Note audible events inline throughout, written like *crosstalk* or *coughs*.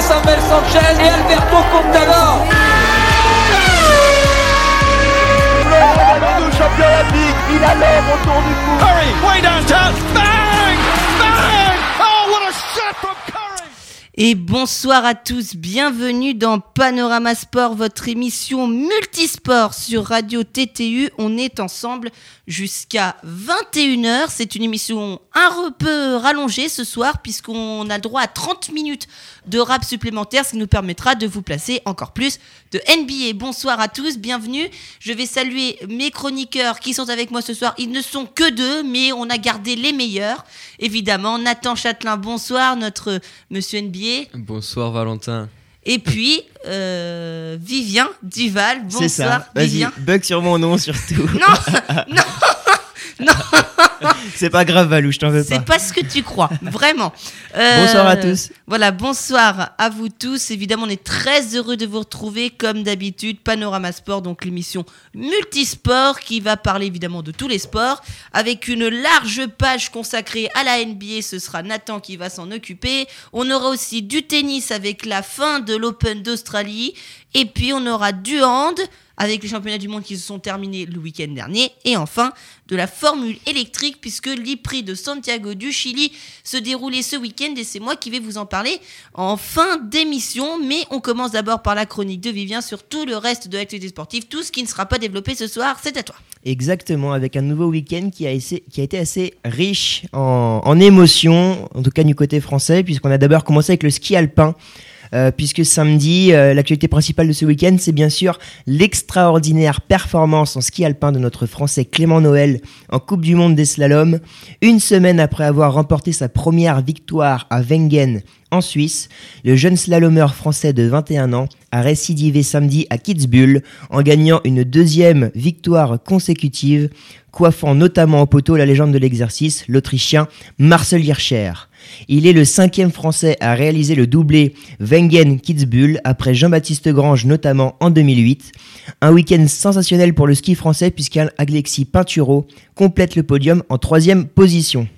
Samuel Sanchez et Alberto Contador. il a l'homme autour du cou. Curry, way downtown, bang, bang. Oh, what a shot from Et bonsoir à tous, bienvenue dans Panorama Sport, votre émission multisport sur Radio TTU. On est ensemble jusqu'à 21h. C'est une émission un peu rallongée ce soir puisqu'on a le droit à 30 minutes de rap supplémentaire, ce qui nous permettra de vous placer encore plus de NBA. Bonsoir à tous, bienvenue. Je vais saluer mes chroniqueurs qui sont avec moi ce soir. Ils ne sont que deux, mais on a gardé les meilleurs. Évidemment, Nathan Châtelain, bonsoir, notre monsieur NBA. Bonsoir Valentin. Et puis, euh, Vivien Duval, bonsoir. C'est ça. Vas-y, Vivien. bug sur mon nom surtout. Non, *laughs* non, non, *laughs* C'est pas grave, Valou, je t'en veux pas. c'est pas ce que tu crois, vraiment. Euh, *laughs* Bonsoir à tous. Voilà, bonsoir à vous tous. Évidemment, on est très heureux de vous retrouver, comme d'habitude, Panorama Sport, donc l'émission multisport qui va parler évidemment de tous les sports, avec une large page consacrée à la NBA. Ce sera Nathan qui va s'en occuper. On aura aussi du tennis avec la fin de l'Open d'Australie. Et puis, on aura du hand avec les championnats du monde qui se sont terminés le week-end dernier. Et enfin, de la Formule électrique, puisque l'IPRI de Santiago du Chili se déroulait ce week-end. Et c'est moi qui vais vous en parler en fin d'émission. Mais on commence d'abord par la chronique de Vivien sur tout le reste de l'activité sportive. Tout ce qui ne sera pas développé ce soir, c'est à toi. Exactement, avec un nouveau week-end qui, a été assez riche en émotions, en tout cas du côté français, puisqu'on a d'abord commencé avec le ski alpin. Euh, puisque samedi, euh, l'actualité principale de ce week-end, c'est bien sûr l'extraordinaire performance en ski alpin de notre Français Clément Noël en Coupe du Monde des slaloms. Une semaine après avoir remporté sa première victoire à Wengen en Suisse, le jeune slalomeur français de 21 ans a récidivé samedi à Kitzbühel en gagnant une deuxième victoire consécutive, coiffant notamment au poteau la légende de l'exercice, l'Autrichien Marcel Hirscher. Il est le cinquième Français à réaliser le doublé Wengen-Kitzbühel après Jean-Baptiste Grange notamment en 2008. Un week-end sensationnel pour le ski français puisqu'Alexis Pinturo complète le podium en troisième position.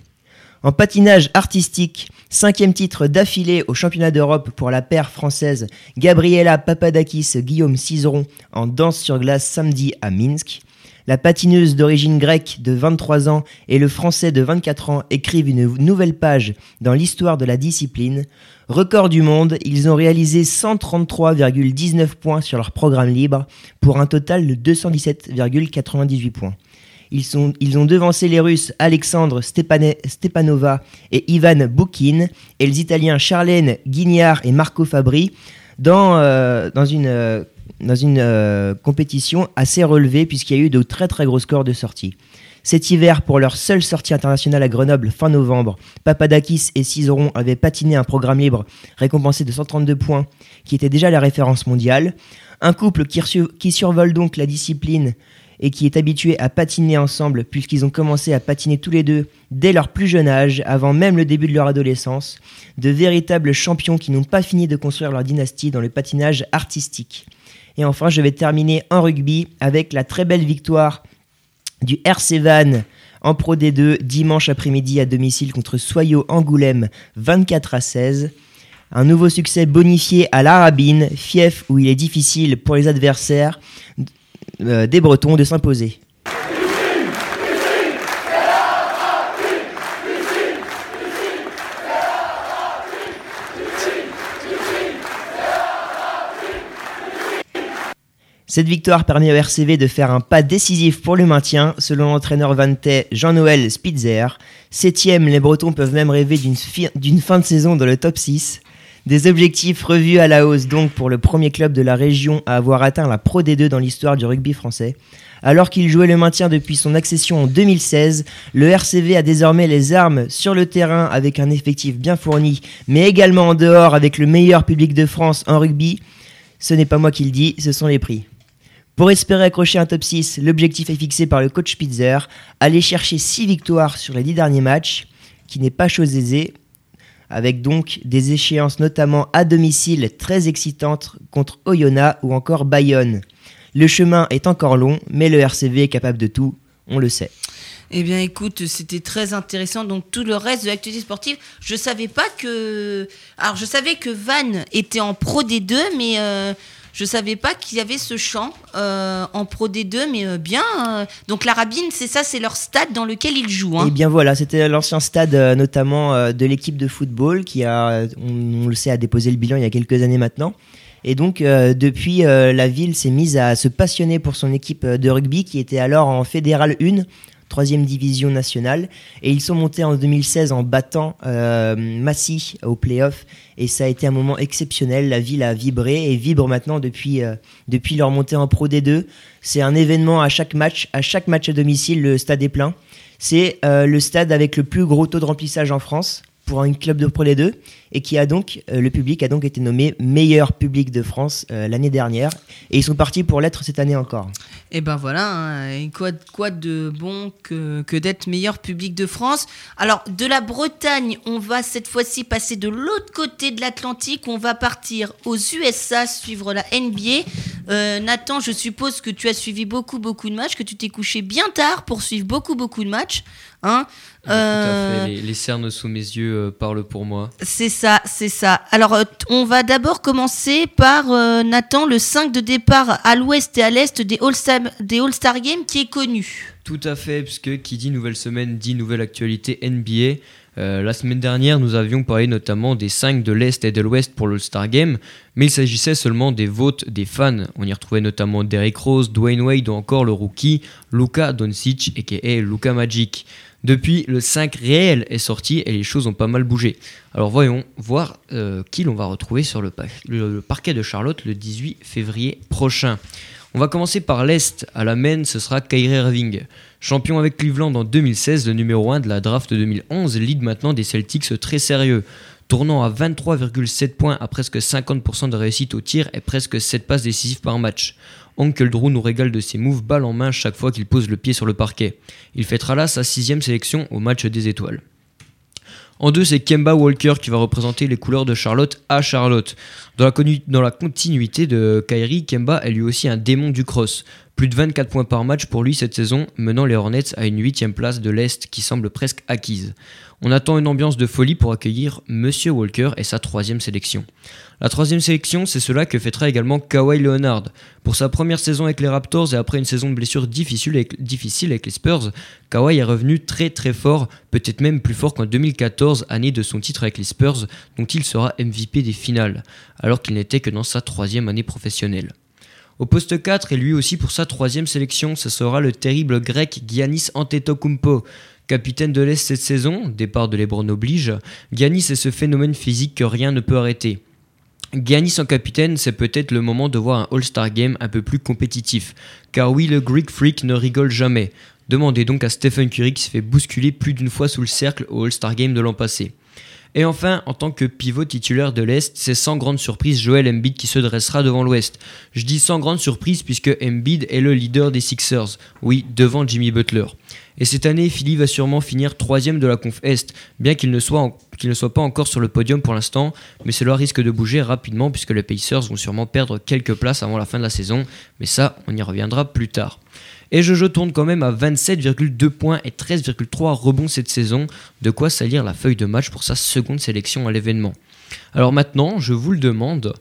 En patinage artistique, cinquième titre d'affilée au championnat d'Europe pour la paire française Gabriela Papadakis-Guillaume Cizeron en danse sur glace samedi à Minsk. La patineuse d'origine grecque de 23 ans et le français de 24 ans écrivent une nouvelle page dans l'histoire de la discipline. Record du monde, ils ont réalisé 133,19 points sur leur programme libre pour un total de 217,98 points. Ils, ils ont devancé les Russes Alexandre Stepanova et Ivan Boukine et les Italiens Charlène Guignard et Marco Fabri dans, euh, une, euh, dans une euh, compétition assez relevée puisqu'il y a eu de très très gros scores de sortie. Cet hiver, pour leur seule sortie internationale à Grenoble fin novembre, Papadakis et Cizeron avaient patiné un programme libre récompensé de 132 points qui était déjà la référence mondiale. Un couple qui survole donc la discipline et qui est habitué à patiner ensemble puisqu'ils ont commencé à patiner tous les deux dès leur plus jeune âge, avant même le début de leur adolescence, de véritables champions qui n'ont pas fini de construire leur dynastie dans le patinage artistique. Et enfin, je vais terminer en rugby avec la très belle victoire du RC Van en Pro D2 dimanche après-midi à domicile contre Soyo Angoulême 24 à 16. Un nouveau succès bonifié à l'Arabine, fief où il est difficile pour les adversaires euh, des Bretons de s'imposer. Cette victoire permet au RCV de faire un pas décisif pour le maintien, selon l'entraîneur vantais Jean-Noël Spitzer. Septième, les Bretons peuvent même rêver d'une fi- d'une fin de saison dans le top 6. Des objectifs revus à la hausse donc pour le premier club de la région à avoir atteint la Pro D2 dans l'histoire du rugby français. Alors qu'il jouait le maintien depuis son accession en 2016, le RCV a désormais les armes sur le terrain avec un effectif bien fourni, mais également en dehors avec le meilleur public de France en rugby. Ce n'est pas moi qui le dis, ce sont les prix. Pour espérer accrocher un top 6, l'objectif est fixé par le coach Spitzer, aller chercher 6 victoires sur les 10 derniers matchs, qui n'est pas chose aisée, avec donc des échéances notamment à domicile très excitantes contre Oyonnax ou encore Bayonne. Le chemin est encore long, mais le RCV est capable de tout, on le sait. Eh bien, écoute, c'était très intéressant. Donc, tout le reste de l'activité sportive, je savais pas que. Alors, je savais que Van était en Pro D2, mais euh, je savais pas qu'il y avait ce champ euh, en Pro D2, mais euh, bien. euh. Donc, la Rabine, c'est ça, c'est leur stade dans lequel ils jouent. hein. Et bien voilà, c'était l'ancien stade euh, notamment de l'équipe de football qui a, on, le sait, a déposé le bilan il y a quelques années maintenant. Et donc depuis, la ville s'est mise à se passionner pour son équipe de rugby qui était alors en Fédéral 1, troisième division nationale. Et ils sont montés en 2016 en battant euh, Massy au playoff. Et ça a été un moment exceptionnel. La ville a vibré et vibre maintenant depuis, euh, depuis leur montée en Pro D2. C'est un événement à chaque match. À chaque match à domicile, le stade est plein. C'est euh, le stade avec le plus gros taux de remplissage en France pour un club de Pro D2 et qui a donc euh, le public a donc été nommé meilleur public de France euh, l'année dernière et ils sont partis pour l'être cette année encore. Et ben voilà, hein, quoi, quoi de bon que, que d'être meilleur public de France? Alors, de la Bretagne, on va cette fois-ci passer de l'autre côté de l'Atlantique. On va partir aux USA suivre la NBA. Euh, Nathan, je suppose que tu as suivi beaucoup, beaucoup de matchs, que tu t'es couché bien tard pour suivre beaucoup, beaucoup de matchs. Hein Tout à Euh, fait. Les, les cernes sous mes yeux euh, parlent pour moi. c'est ça, c'est ça. Alors, euh, on va d'abord commencer par euh, Nathan, le 5 de départ à l'ouest et à l'est des All-Star des All-Star Games qui est connu. Tout à fait, puisque qui dit nouvelle semaine dit nouvelle actualité NBA. Euh, la semaine dernière, nous avions parlé notamment des 5 de l'Est et de l'Ouest pour l'All-Star Game, mais il s'agissait seulement des votes des fans. On y retrouvait notamment Derrick Rose, Dwayne Wade ou encore le rookie Luka Doncic, aka Luka Magic. Depuis, le 5 réel est sorti et les choses ont pas mal bougé. Alors voyons voir euh, qui l'on va retrouver sur le, pa- le- le parquet de Charlotte le 18 février prochain. On va commencer par l'Est. À la main, ce sera Kyrie Irving. Champion avec Cleveland en 2016, le numéro 1 de la draft 2011 lead maintenant des Celtics très sérieux. Tournant à 23,7 points à presque 50% de réussite au tir et presque 7 passes décisives par match. Oncle Drew nous régale de ses moves balle en main chaque fois qu'il pose le pied sur le parquet. Il fêtera là sa sixième sélection au match des étoiles. En deux, c'est Kemba Walker qui va représenter les couleurs de Charlotte à Charlotte. Dans la, conu- dans la continuité de Kyrie, Kemba est lui aussi un démon du cross. Plus de 24 points par match pour lui cette saison, menant les Hornets à une huitième place de l'Est qui semble presque acquise. On attend une ambiance de folie pour accueillir Monsieur Walker et sa troisième sélection. La troisième sélection, c'est cela que fêtera également Kawhi Leonard. Pour sa première saison avec les Raptors et après une saison de blessure difficile avec, difficile avec les Spurs, Kawhi est revenu très très fort, peut-être même plus fort qu'en 2014, année de son titre avec les Spurs, dont il sera MVP des finales, alors qu'il n'était que dans sa troisième année professionnelle. Au poste 4, et lui aussi pour sa troisième sélection, ce sera le terrible grec Giannis Antetokounmpo. Capitaine de l'Est cette saison, départ de Lebron oblige, Giannis est ce phénomène physique que rien ne peut arrêter. Giannis en capitaine, c'est peut-être le moment de voir un All-Star Game un peu plus compétitif. Car oui, le Greek Freak ne rigole jamais. Demandez donc à Stephen Curry qui se fait bousculer plus d'une fois sous le cercle au All-Star Game de l'an passé. Et enfin, en tant que pivot titulaire de l'Est, c'est sans grande surprise Joel Embiid qui se dressera devant l'Ouest. Je dis sans grande surprise puisque Embiid est le leader des Sixers, oui, devant Jimmy Butler. Et cette année, Philly va sûrement finir troisième de la conf Est, bien qu'il ne, soit ne soit pas encore sur le podium pour l'instant, mais cela risque de bouger rapidement puisque les Pacers vont sûrement perdre quelques places avant la fin de la saison, mais ça, on y reviendra plus tard. Et Jojo tourne quand même à 27,2 points et 13,3 rebonds cette saison, de quoi salir la feuille de match pour sa seconde sélection à l'événement. Alors maintenant, je vous le demande,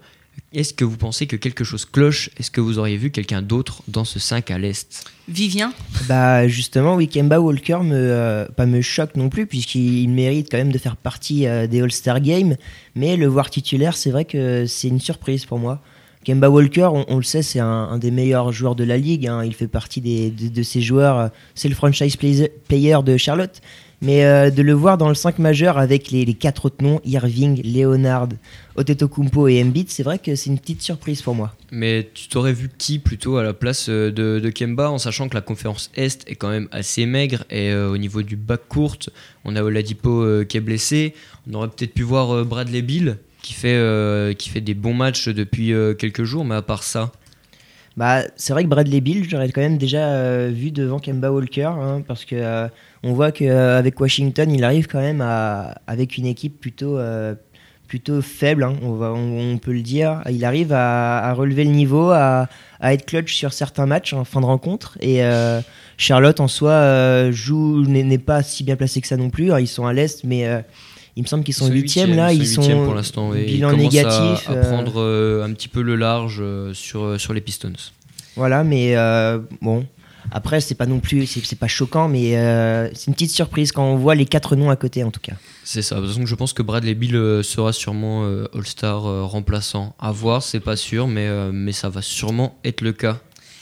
est-ce que vous pensez que quelque chose cloche? Est-ce que vous auriez vu quelqu'un d'autre dans ce 5 à l'Est? Vivien? Bah justement, oui, Kemba Walker me, euh, pas me choque non plus puisqu'il mérite quand même de faire partie euh, des All-Star Games, mais le voir titulaire, c'est vrai que c'est une surprise pour moi. Kemba Walker, on, le sait, c'est un, des meilleurs joueurs de la ligue. hein. Il fait partie des, de, de ces joueurs. euh, C'est le franchise play- player de Charlotte. Mais euh, de le voir dans le 5 majeur avec les, quatre autres noms, Irving, Leonard, Otetokounmpo et Embiid, c'est vrai que c'est une petite surprise pour moi. Mais tu t'aurais vu qui plutôt à la place euh, de, Kemba en sachant que la conférence Est est quand même assez maigre et au niveau du bac court, on a Oladipo euh, qui est blessé. On aurait peut-être pu voir Bradley Bill qui fait, euh, qui fait des bons matchs depuis euh, quelques jours, mais à part ça. Bah, c'est vrai que Bradley Bill, j'aurais quand même déjà euh, vu devant Kemba Walker, hein, parce que on voit qu'avec Washington, il arrive quand même à, avec une équipe plutôt, plutôt faible, hein, on, va, on, peut le dire. Il arrive à, relever le niveau, à, être clutch sur certains matchs en fin de rencontre. Et Charlotte, en soi, joue n'est pas si bien placé que ça non plus. Ils sont à l'Est, mais il me semble qu'ils sont huitièmes là. Ils sont, pour l'instant. Bilan négatif. À, à prendre un petit peu le large sur, sur les Pistons. Voilà, mais bon, après, c'est pas non plus, c'est pas choquant, mais euh, c'est une petite surprise quand on voit les quatre noms à côté, en tout cas. C'est ça. De toute façon, je pense que Bradley Bill euh, sera sûrement euh, All-Star remplaçant. À voir, c'est pas sûr, mais, mais ça va sûrement être le cas.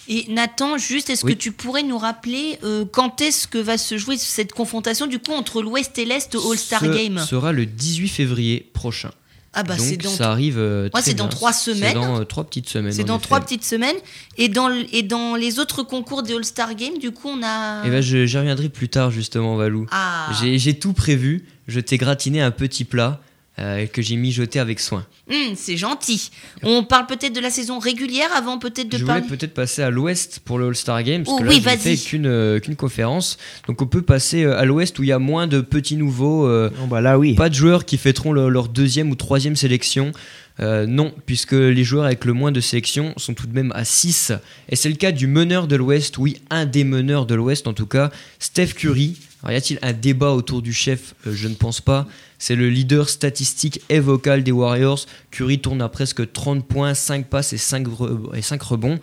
Et Nathan, juste, est-ce que tu pourrais nous rappeler quand est-ce que va se jouer cette confrontation du coup entre l'Ouest et l'Est au All-Star Game? Ce sera le 18 février prochain. Ah bah c'est dans ça arrive. Euh, c'est dans trois semaines. C'est dans euh, trois petites semaines. C'est dans trois petites semaines. Et dans et dans les autres concours des All Star Games, du coup, on a. Eh ben, j'y reviendrai plus tard justement, Valou. Ah. J'ai tout prévu. Je t'ai gratiné un petit plat. Euh, que j'ai mijoté avec soin. Hum, c'est gentil. On parle peut-être de la saison régulière avant peut-être de Je parler. voulais peut-être passer à l'Ouest pour le All-Star Games. Parce oh, que oui, là, fait qu'une euh, qu'une conférence. Donc on peut passer euh, à l'Ouest où il y a moins de petits nouveaux. Oh, bah là, oui. Pas de joueurs qui fêteront leur deuxième ou troisième sélection. Non, puisque les joueurs avec le moins de sélection sont tout de même à 6. Et c'est le cas du meneur de l'Ouest, oui, un des meneurs de l'Ouest en tout cas, Steph Curry. Alors, y a-t-il un débat autour du chef? Je ne pense pas. C'est le leader statistique et vocal des Warriors. Curry tourne à presque 30 points, 5 passes et 5, et 5 rebonds.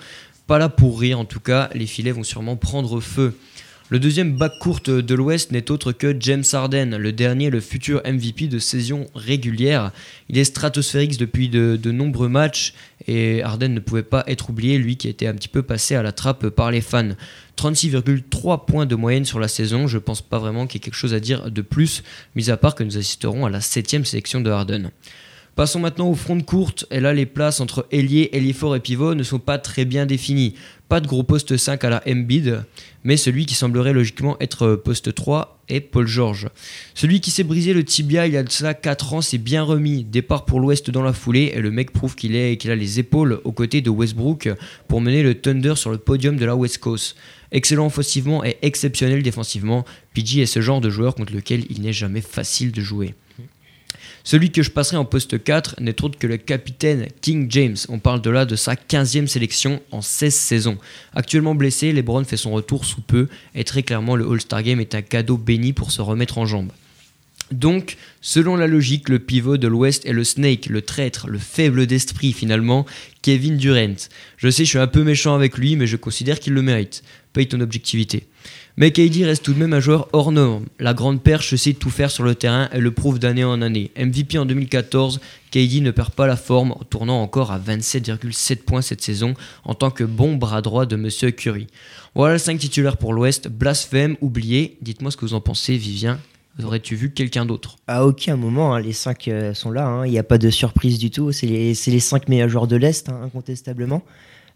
Pas là pour rire en tout cas, les filets vont sûrement prendre feu. Le deuxième bac courte de l'Ouest n'est autre que James Harden, le dernier, le futur MVP de saison régulière. Il est stratosphérique depuis de, nombreux matchs et Harden ne pouvait pas être oublié, lui qui était un petit peu passé à la trappe par les fans. 36,3 points de moyenne sur la saison, je pense pas vraiment qu'il y ait quelque chose à dire de plus, mis à part que nous assisterons à la septième sélection de Harden. Passons maintenant au front de courte, et là les places entre ailier, ailier fort et pivot ne sont pas très bien définies. Pas de gros poste 5 à la Embiid, mais celui qui semblerait logiquement être poste 3 est Paul George. Celui qui s'est brisé le tibia il y a de cela 4 ans s'est bien remis. Départ pour l'Ouest dans la foulée et le mec prouve qu'il qu'il a les épaules aux côtés de Westbrook pour mener le Thunder sur le podium de la West Coast. Excellent offensivement et exceptionnel défensivement, PG est ce genre de joueur contre lequel il n'est jamais facile de jouer. Celui que je passerai en poste 4 n'est autre que le capitaine King James. On parle de là de sa 15e sélection en 16 saisons. Actuellement blessé, LeBron fait son retour sous peu et très clairement le All-Star Game est un cadeau béni pour se remettre en jambes. Donc, selon la logique, le pivot de l'Ouest est le Snake, le traître, le faible d'esprit finalement, Kevin Durant. Je sais, je suis un peu méchant avec lui, mais je considère qu'il le mérite. Paye ton objectivité. Mais KD reste tout de même un joueur hors norme. La grande perche sait tout faire sur le terrain et le prouve d'année en année. MVP en 2014, KD ne perd pas la forme, tournant encore à 27,7 points cette saison en tant que bon bras droit de Monsieur Curry. Voilà le 5 titulaires pour l'Ouest. Blasphème, oublié. Dites-moi ce que vous en pensez, Vivien. Aurais-tu vu quelqu'un d'autre? À aucun moment, hein, les 5 euh, sont là. Hein. Il n'y a pas de surprise du tout. C'est les, les 5 meilleurs joueurs de l'Est, hein, incontestablement.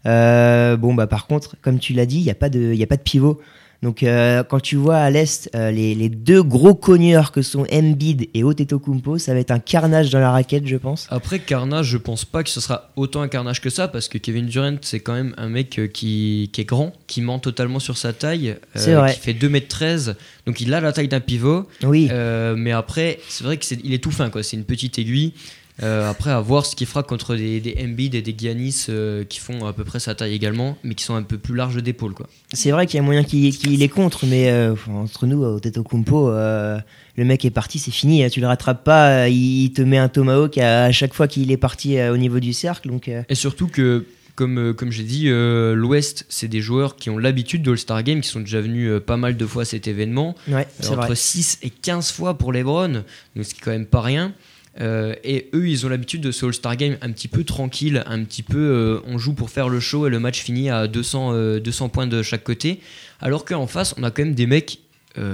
Euh, bon, bah, par contre, comme tu l'as dit, il n'y a pas de pivot. Donc euh, quand tu vois à l'Est euh, les, deux gros cogneurs que sont Embiid et Kumpo, ça va être un carnage dans la raquette, je pense. Après carnage, je pense pas que ce sera autant un carnage que ça, parce que Kevin Durant, c'est quand même un mec euh, qui, est grand, qui ment totalement sur sa taille, qui fait 2m13, donc il a la taille d'un pivot. Oui. mais après, c'est vrai qu'il est, est tout fin, quoi. C'est une petite aiguille. Euh, après, à voir ce qu'il fera contre des, des Embiid et des Giannis euh, qui font à peu près sa taille également, mais qui sont un peu plus larges d'épaule. C'est vrai qu'il y a moyen qu'il qu les contre, mais euh, entre nous, au Teto Kumpo, le mec est parti, c'est fini. Hein. Tu le rattrapes pas, il te met un tomahawk à, chaque fois qu'il est parti au niveau du cercle. Donc, Et surtout que comme, comme j'ai dit, l'Ouest, c'est des joueurs qui ont l'habitude de All-Star Game, qui sont déjà venus pas mal de fois à cet événement. Ouais, entre 6 et 15 fois pour LeBron, donc ce qui est quand même pas rien. Euh, et eux, ils ont l'habitude de ce All-Star Game un petit peu tranquille, un petit peu euh, on joue pour faire le show et le match finit à 200, 200 euh, points de chaque côté. Alors qu'en face, on a quand même des mecs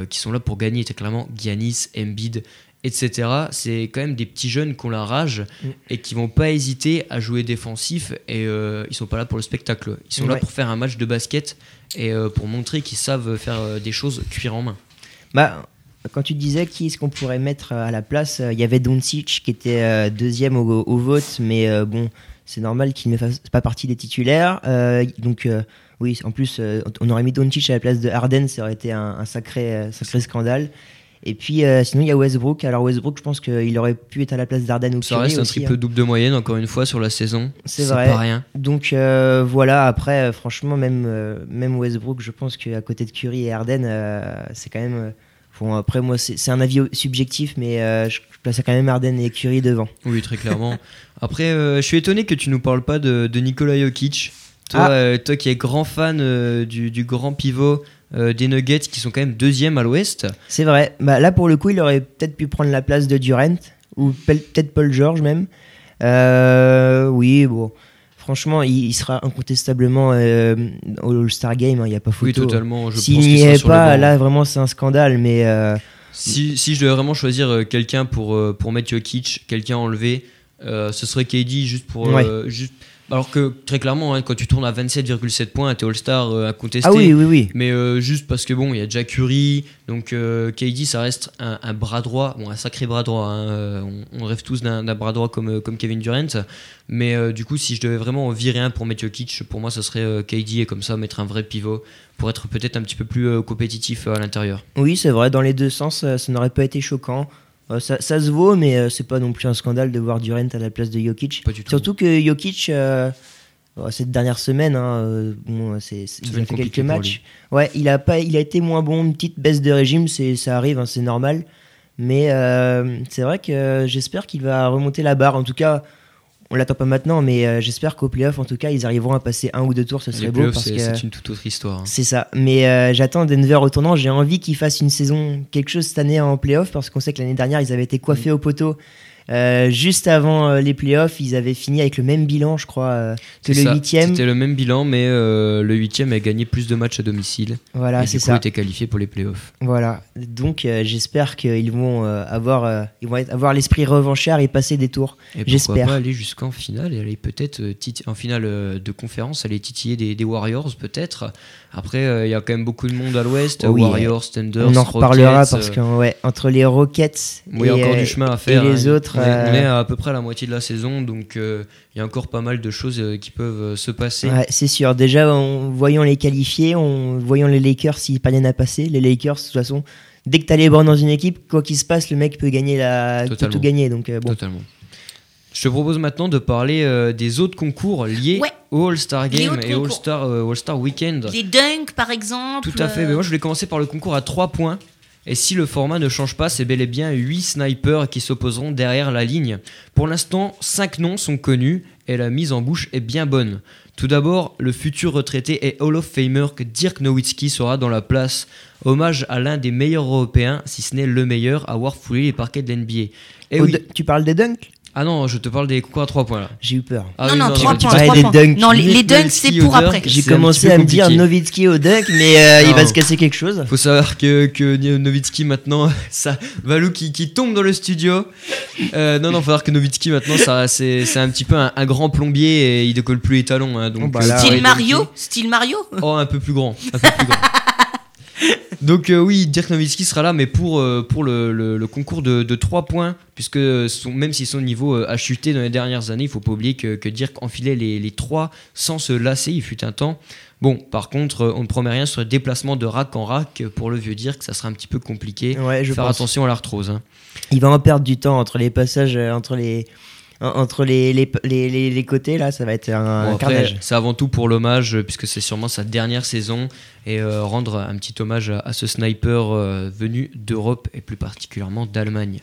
qui sont là pour gagner, c'est clairement Giannis, Embiid, etc. C'est quand même des petits jeunes qui ont la rage mm. et qui vont pas hésiter à jouer défensif et ils sont pas là pour le spectacle. Ils sont là pour faire un match de basket et pour montrer qu'ils savent faire des choses cuir en main. Bah, quand tu disais qui est-ce qu'on pourrait mettre euh, à la place, euh, il y avait Doncic qui était euh, deuxième au, vote, mais bon, c'est normal qu'il ne fasse pas partie des titulaires. donc oui, en plus, on aurait mis Doncic à la place de Harden, ça aurait été un, sacré, sacré scandale. Et puis euh, sinon il y a Westbrook. Alors Westbrook, je pense qu'il aurait pu être à la place d'Arden ou Ça reste un triple hein. double de moyenne, encore une fois, sur la saison. C'est vrai. pas rien. Donc euh, voilà, après, franchement, même, euh, même Westbrook, je pense qu'à côté de Curry et Harden, euh, c'est quand même. Bon, après, moi, c'est un avis subjectif, mais euh, je je placerais quand même Harden et Curry devant. Oui, très clairement. *laughs* Après, euh, je suis étonné que tu nous parles pas de, de Nikola Jokic. Toi, Ah. euh, toi qui es grand fan du, du grand pivot des Nuggets, qui sont quand même deuxième à l'Ouest. C'est vrai. Bah, là, pour le coup, il aurait peut-être pu prendre la place de Durant, ou peut-être Paul George même. Oui, bon. Franchement, il, il sera incontestablement euh, au All-Star Game, hein, il n'y a pas photo. Oui, totalement. S'il n'y est pas, là, vraiment, c'est un scandale, mais. euh, Si, si je devais vraiment choisir euh, quelqu'un pour, pour mettre Jokic, quelqu'un enlevé, euh, ce serait KD juste pour. juste... Alors que très clairement, hein, quand tu tournes à 27,7 points, t'es All-Star euh, incontesté. Ah oui, oui, oui. Mais euh, juste parce que bon, il y a déjà Curry, donc euh, KD ça reste un, un bras droit, bon un sacré bras droit. hein, euh, on, on rêve tous d'un bras droit comme, euh, comme Kevin Durant. Mais du coup, si je devais vraiment en virer un pour mettre Jokic, pour moi, ça serait KD et comme ça mettre un vrai pivot pour être peut-être un petit peu plus compétitif à l'intérieur. Oui, c'est vrai, dans les deux sens, ça n'aurait pas été choquant. Euh, ça, ça se vaut, mais euh, c'est pas non plus un scandale de voir Durant à la place de Jokic. Pas du tout. Surtout que Jokic, euh, cette dernière semaine, hein, euh, bon, c'est, c'est- il a fait quelques matchs. Ouais, il a, pas, il a été moins bon, une petite baisse de régime, c'est, ça arrive, hein, c'est normal. Mais c'est vrai que j'espère qu'il va remonter la barre. En tout cas, on l'attend pas maintenant, mais euh, j'espère qu'au playoff, en tout cas, ils arriveront à passer un ou deux tours, ce serait beau. Parce que... c'est une toute autre histoire. hein. C'est ça. Mais euh, j'attends Denver au tournant. J'ai envie qu'ils fassent une saison, quelque chose cette année en playoff, parce qu'on sait que l'année dernière, ils avaient été coiffés au poteau. Euh, juste avant euh, les playoffs, ils avaient fini avec le même bilan, je crois, euh, que le huitième. C'était le même bilan, mais le huitième a gagné plus de matchs à domicile. Voilà, et c'est ça. était qualifié pour les playoffs. Voilà. Donc j'espère qu'ils vont avoir, ils vont être- avoir l'esprit revanchard et passer des tours. Et pourquoi J'espère. pas aller jusqu'en finale et aller peut-être en finale de conférence, aller titiller des, des Warriors peut-être. Après, il y a quand même beaucoup de monde à l'ouest. Oui, Warriors, Thunder, on en reparlera Rockets, parce que ouais, entre les Rockets a et, encore du chemin à faire. les hein. autres, on, est, on est euh, à, à peu près à la moitié de la saison, donc euh, il y a encore pas mal de choses euh, qui peuvent euh, se passer. Ouais, c'est sûr. Déjà, en voyant les qualifiés, en voyant les Lakers s'ils parviennent à passer, les Lakers, de toute façon, dès que t'as les bords dans une équipe, quoi qu'il se passe, le mec peut gagner la, peut tout gagner. Donc euh, bon. Totalement. Je te propose maintenant de parler euh, des autres concours liés Ouais. au All-Star Game et. All-Star euh, All-Star Weekend. Les dunks, par exemple. Tout à fait. euh, Mais moi, je voulais commencer par le concours à 3 points. Et si le format ne change pas, c'est bel et bien 8 snipers qui s'opposeront derrière la ligne. Pour l'instant, 5 noms sont connus et la mise en bouche est bien bonne. Tout d'abord, le futur retraité et Hall of Famer que Dirk Nowitzki sera dans la place. Hommage à l'un des meilleurs européens, si ce n'est le meilleur, à avoir foulé les parquets de l'NBA. Et oui. dun- Tu parles des dunks? Ah non, je te parle des concours à 3 points là. J'ai eu peur. Ah non, oui, non, 3 tu- points. parlais trois des points. dunks. Non, les, les dunks, c'est pour dunk. après. J'ai commencé à me dire. Nowitzki au dunk, mais euh, il va Non. se casser quelque chose. Faut savoir que, que Nowitzki maintenant, *laughs* ça, Valou qui, qui tombe dans le studio. Euh, non, non, faut savoir que Nowitzki maintenant, ça, c'est, c'est un petit peu un, un grand plombier et il décolle plus les talons. hein, donc, Oh, bah euh, Style les Mario dunker- Style Mario Oh, un peu plus grand. Un peu plus grand. *laughs* *laughs* Donc euh, oui, Dirk Nowitzki sera là, mais pour, euh, pour le, le- le concours de, de 3 points, puisque son, même si son niveau euh, a chuté dans les dernières années, il faut pas oublier que, que Dirk enfilait les, les 3 sans se lasser, il fut un temps. Bon, par contre, on ne promet rien sur le déplacement de rack en rack. Pour le vieux Dirk, ça sera un petit peu compliqué. Ouais, je Faire pense. attention à l'arthrose. hein. Il va en perdre du temps entre les passages, entre les, entre les, les, les, les- les côtés. Là, ça va être un, Bon, carnage. c'est avant tout pour l'hommage, euh, puisque c'est sûrement sa dernière saison, et euh, rendre un petit hommage à, à ce sniper euh, venu d'Europe et plus particulièrement d'Allemagne.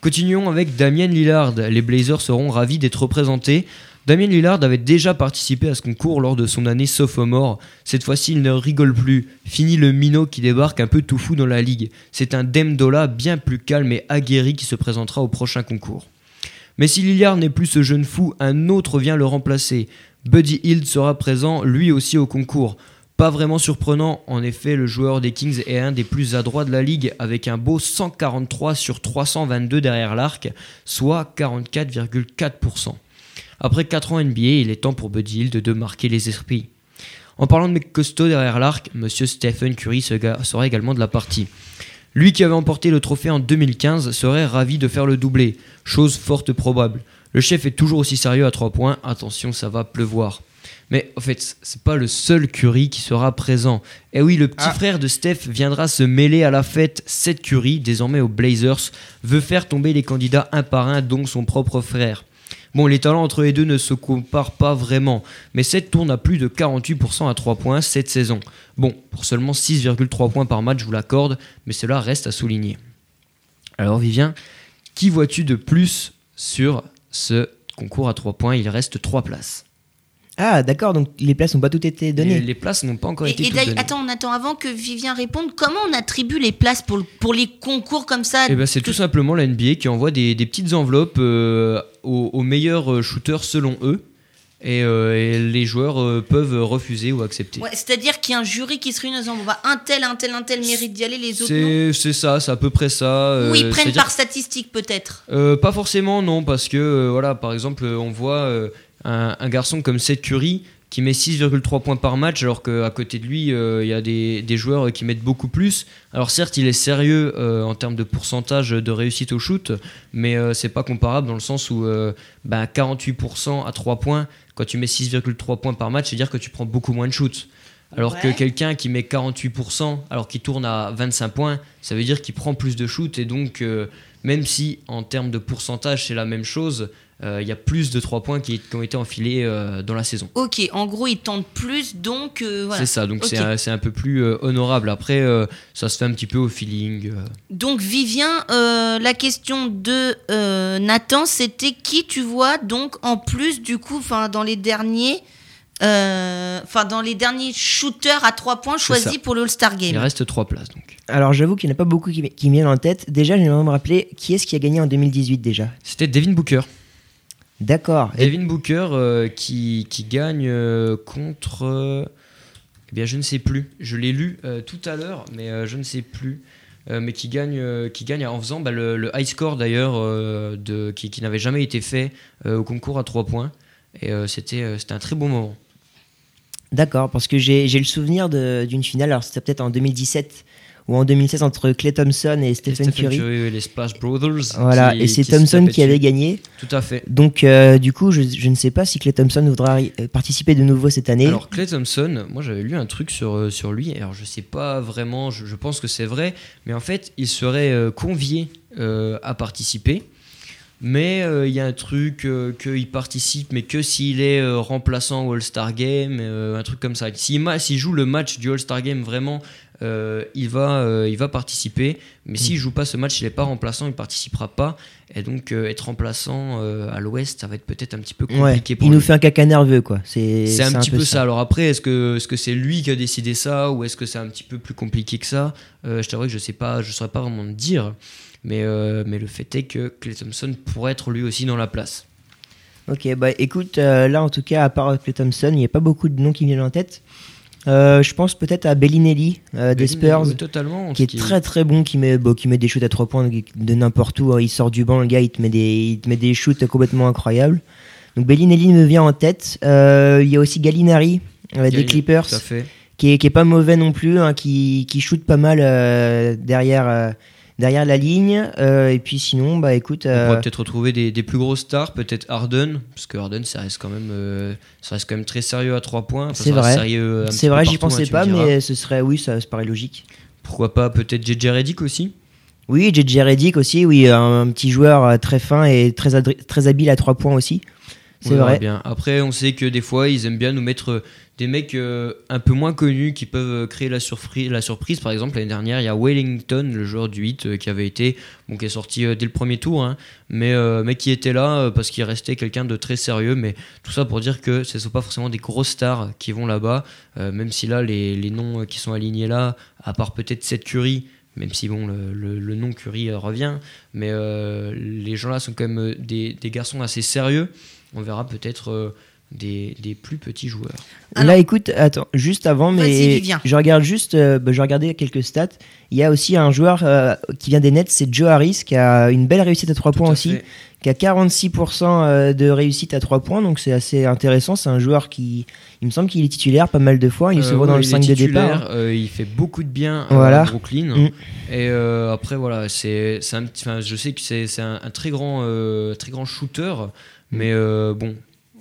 Continuons avec Damien Lillard. Les Blazers seront ravis d'être représentés. Damien Lillard avait déjà participé à ce concours lors de son année sophomore. Cette fois-ci, il ne rigole plus. Fini le minot qui débarque un peu tout fou dans la ligue. C'est un Demdola bien plus calme et aguerri qui se présentera au prochain concours. Mais si Lillard n'est plus ce jeune fou, un autre vient le remplacer. Buddy Hield sera présent lui aussi au concours. Pas vraiment surprenant, en effet, le joueur des Kings est un des plus adroits de la ligue avec un beau 143 sur 322 derrière l'arc, soit 44,4%. Après 4 ans NBA, il est temps pour Buddy Hield de marquer les esprits. En parlant de mecs costauds derrière l'arc, monsieur Stephen Curry sera également de la partie. Lui qui avait emporté le trophée en 2015 serait ravi de faire le doublé, chose forte probable. Le chef est toujours aussi sérieux à 3 points, attention ça va pleuvoir. Mais en fait, c'est pas le seul Curry qui sera présent. Et oui, le petit Ah. frère de Steph viendra se mêler à la fête. Seth Curry, désormais aux Blazers, veut faire tomber les candidats un par un, dont son propre frère. Bon, les talents entre les deux ne se comparent pas vraiment, mais Seth tourne à plus de 48% à 3 points cette saison. Bon, pour seulement 6,3 points par match, je vous l'accorde, mais cela reste à souligner. Alors Vivien, qui vois-tu de plus sur ce concours à 3 points? Il reste 3 places. Ah, d'accord, donc les places n'ont pas toutes été données. Et les places n'ont pas encore Et, été et toutes d'ailleurs- données. attends, on attend avant que Vivien réponde. Comment on attribue les places pour, pour les concours comme ça Eh ben, c'est tout simplement la NBA qui envoie des, des petites enveloppes euh, aux, aux meilleurs euh, shooters selon eux. Et, euh, et les joueurs euh, peuvent refuser ou accepter. Ouais, C'est-à-dire qu'il y a un jury qui se réunit en disant bah, un tel, un tel, un tel mérite d'y aller, les autres non. C'est ça, c'est à peu près ça. euh, Ou ils prennent par statistique peut-être. Euh, pas forcément, non, parce que, euh, voilà, par exemple, on voit euh, un, un garçon comme Seth Curry qui met 6,3 points par match, alors qu'à côté de lui, euh, il y a des, des joueurs qui mettent beaucoup plus. Alors certes, il est sérieux euh, en termes de pourcentage de réussite au shoot, mais euh, c'est pas comparable dans le sens où euh, bah, 48% à 3 points, quand tu mets 6,3 points par match, c'est dire que tu prends beaucoup moins de shoots. Alors que quelqu'un qui met 48%, alors qu'il tourne à 25 points, ça veut dire qu'il prend plus de shoots. Et donc, même si en termes de pourcentage c'est la même chose, il y a plus de 3 points qui, qui ont été enfilés euh, dans la saison. Ok, en gros ils tentent plus, donc euh, voilà. C'est ça, donc c'est un, c'est un peu plus euh, honorable. Après, euh, ça se fait un petit peu au feeling. euh. Donc Vivien, euh, la question de euh, Nathan, c'était qui tu vois donc en plus du coup, dans les derniers, euh, enfin dans les derniers shooters à trois points choisis pour le All-Star Il Game. reste 3 places donc. Alors j'avoue qu'il n'y en a pas beaucoup qui, qui me viennent en tête. Déjà, j'aimerais me rappeler qui est-ce qui a gagné en 2018 déjà? C'était Devin Booker. D'accord. Devin Booker euh, qui, qui gagne euh, contre. euh, eh bien, je ne sais plus. Je l'ai lu tout à l'heure, mais je ne sais plus. Mais qui gagne, qui gagne en faisant bah, le, le high score d'ailleurs, de- qui, qui n'avait jamais été fait au concours à 3 points. Et c'était c'était un très bon moment. D'accord, parce que j'ai le souvenir d'une finale, alors c'était peut-être en 2017 ou en 2016 entre Clay Thompson et Et Stephen, Curry. et les Splash Brothers. Voilà, qui- et c'est Thompson qui avait gagné. Tout à fait. Donc euh, du coup, je, je ne sais pas si Clay Thompson voudra euh, participer de nouveau cette année. Alors Clay Thompson, moi j'avais lu un truc sur, euh, sur lui, alors je sais pas vraiment, je, je pense que c'est vrai, mais en fait il serait convié euh, à participer, mais euh, il y a un truc euh, qu'il participe, mais que s'il est euh, remplaçant au All-Star Game, un truc comme ça. S'il joue le match du All-Star Game vraiment, euh, il, va, euh, il va participer, mais s'il joue pas ce match, il n'est pas remplaçant, il participera pas, et donc euh, être remplaçant à l'Ouest, ça va être peut-être un petit peu ouais, compliqué pour il lui. nous fait un caca nerveux quoi. C'est C'est un petit peu ça. ça. Alors après, est-ce que est-ce que c'est lui qui a décidé ça ou est-ce que c'est un petit peu plus compliqué que ça? Je t'avoue que je sais pas, je saurais pas vraiment te dire. Mais mais le fait est que Clay Thompson pourrait être lui aussi dans la place. Ok, bah écoute, là en tout cas, à part Clay Thompson, il n'y a pas beaucoup de noms qui me viennent en tête. Euh, je pense peut-être à Bellinelli euh, des Spurs. Oui, totalement. qui est très très bon, qui met, bon, qui met des shoots à 3 points de n'importe où. Il sort du banc, le gars, il te met des, il te met des shoots complètement incroyables. Donc Bellinelli me vient en tête. Euh, Il y a aussi Gallinari des Clippers, qui est, qui est pas mauvais non plus, hein, qui, qui shoot pas mal derrière, derrière la ligne. Euh, et puis sinon, bah écoute, On euh, pourrait peut-être retrouver des, des plus grosses stars, peut-être Harden, parce que Harden ça reste quand même euh, ça reste quand même très sérieux à 3 points. Enfin, C'est vrai. c'est vrai, j'y hein, pensais pas, mais ce serait, oui, ça, ça paraît logique. pourquoi pas peut-être JJ Redick aussi? Oui, JJ Redick aussi, oui, un, petit joueur euh, très fin et très, très habile à 3 points aussi. C'est vrai. Bien. Après, on sait que des fois, ils aiment bien nous mettre euh, des mecs euh, un peu moins connus qui peuvent euh, créer la, surprise. la surprise. Par exemple, l'année dernière, il y a Wellington, le joueur du 8, euh, qui avait été, bon, qui est sorti dès le premier tour, hein, mais, mais qui était là parce qu'il restait quelqu'un de très sérieux. Mais tout ça pour dire que ce ne sont pas forcément des grosses stars qui vont là-bas, même si là, les, les noms qui sont alignés là, à part peut-être cette Curie. Même si bon, le, le- nom Curie revient, mais les gens là sont quand même des, des garçons assez sérieux. On verra peut-être des, des plus petits joueurs. Alors- Là, écoute, attends, juste avant, mais je regarde juste, euh, bah, je regardais quelques stats. Il y a aussi un joueur euh, qui vient des Nets, c'est Joe Harris, qui a une belle réussite à 3 Tout points à aussi, fait. qui a 46% euh, de réussite à 3 points, donc c'est assez intéressant. C'est un joueur qui, il me semble qu'il est titulaire pas mal de fois, il Euh, souvent dans ouais, le il 5 est de départ. hein. euh, il fait beaucoup de bien Voilà. à Brooklyn. Mm. Et euh, après, voilà, c'est, je sais que c'est, un, un très, grand, euh, très grand shooter, mais euh, bon,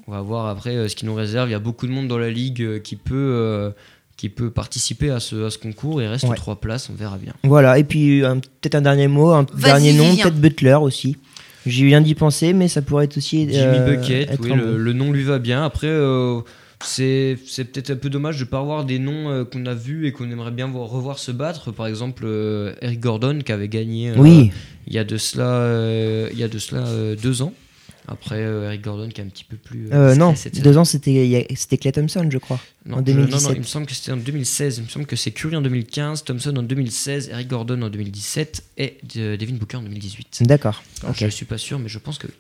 On va voir après euh, ce qui nous réserve. Il y a beaucoup de monde dans la ligue euh, qui peut, euh, qui peut participer à ce, à ce concours. Il reste Ouais. trois places, on verra bien. Voilà, et puis un- peut-être un dernier mot, un dernier nom, peut-être Butler aussi. J'ai viens d'y penser, mais ça pourrait être aussi. Jimmy euh, Bucket, être oui, le, le nom lui va bien. Après, euh, c'est c'est peut-être un peu dommage de ne pas avoir des noms euh, qu'on a vus et qu'on aimerait bien voir, revoir se battre. Par exemple, euh, Eric Gordon qui avait gagné euh, Oui, il y a de cela, euh, il y a de cela euh, deux ans. Après, euh, Eric Gordon qui est un petit peu plus. euh, discret non, cette deux ans c'était Clay Thompson, je crois. Non, En non, non, 2017. il me semble que c'était en 2016. Il me semble que c'est Curry en 2015, Thompson en 2016, Eric Gordon en 2017 et euh, Devin Booker en 2018. D'accord. Alors, ok. Je ne suis pas sûr, mais je pense que oui.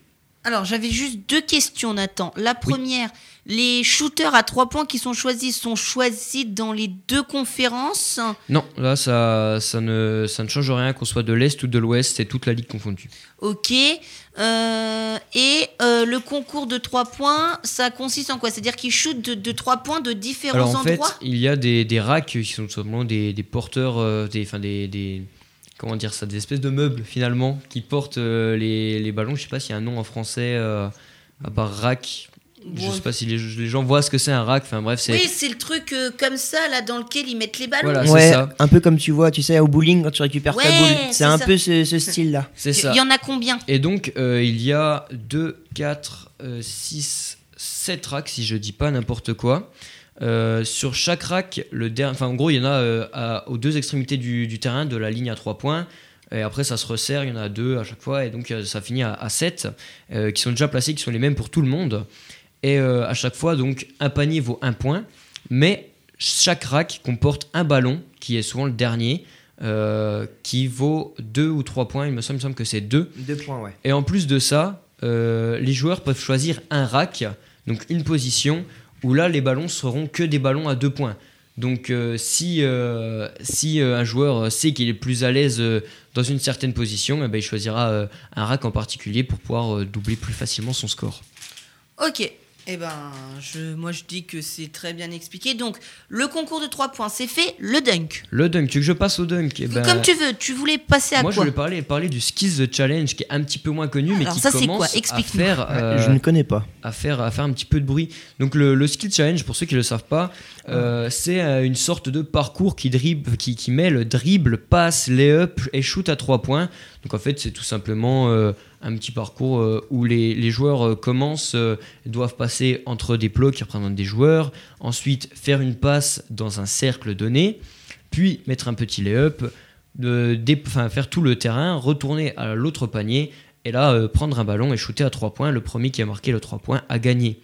Alors, j'avais juste deux questions, Nathan. La première, les shooters à trois points qui sont choisis sont choisis dans les deux conférences. Non, là, ça, ça, ne, ça ne change rien qu'on soit de l'Est ou de l'Ouest, c'est toute la ligue confondue. Ok. Euh, et euh, le concours de trois points, ça consiste en quoi? C'est-à-dire qu'ils shootent de, de trois points de différents Alors en fait, endroits? il y a des, des racks qui sont tout simplement des, des porteurs, euh, des, enfin des, des- comment dire ça, des espèces de meubles finalement qui portent euh, les, les ballons. Je sais pas s'il y a un nom en français euh, à part rack. Je Bon, sais pas si les, les gens voient ce que c'est un rack. Enfin bref, c'est Oui, c'est le truc euh, comme ça, là, dans lequel ils mettent les ballons. Voilà, c'est Ouais, ça. un peu comme tu vois, tu sais, au bowling quand tu récupères ta Ouais, boule. c'est C'est un ça. peu ce, ce style-là. c'est Il ça. y en a combien? Et donc euh, il y a 2, 4, 6, 7 racks si je dis pas n'importe quoi. Euh, sur chaque rack, le der- enfin en gros il y en a euh, à- aux deux extrémités du, du terrain de la ligne à 3 points. Et après ça se resserre, il y en a deux à chaque fois et donc euh, ça finit à, 7 qui sont déjà placés, qui sont les mêmes pour tout le monde. Et à chaque fois donc un panier vaut un point, mais chaque rack comporte un ballon qui est souvent le dernier. qui vaut 2 ou 3 points, il me semble, il me semble que c'est 2. Deux points, ouais. Et en plus de ça, les joueurs peuvent choisir un rack, donc une position, où là les ballons seront que des ballons à deux points. Donc euh, si, euh, euh, un joueur sait qu'il est plus à l'aise dans une certaine position, eh ben, il choisira un rack en particulier pour pouvoir doubler plus facilement son score. Ok. Eh ben, je, moi je dis que c'est très bien expliqué. Donc, le concours de 3 points, c'est fait. Le dunk. Le dunk, tu veux que je passe au dunk? Eh ben, Comme tu veux, tu voulais passer à Moi je quoi? voulais parler, parler du Skills the Challenge qui est un petit peu moins connu mais Alors qui ça, c'est quoi? Commence à faire... Euh, Je ne connais pas. à faire, à faire un petit peu de bruit. Donc le, le Challenge, pour ceux qui ne le savent pas, euh, c'est euh, une sorte de parcours qui, qui, mêle dribble, passe, lay-up et shoot à trois points. Donc en fait c'est tout simplement euh, un petit parcours où les, les joueurs commencent, doivent passer entre des blocs qui représentent des joueurs, ensuite faire une passe dans un cercle donné, puis mettre un petit lay-up, faire tout le terrain, retourner à l'autre panier et là euh, prendre un ballon et shooter à 3 points. Le premier qui a marqué le 3 points a gagné.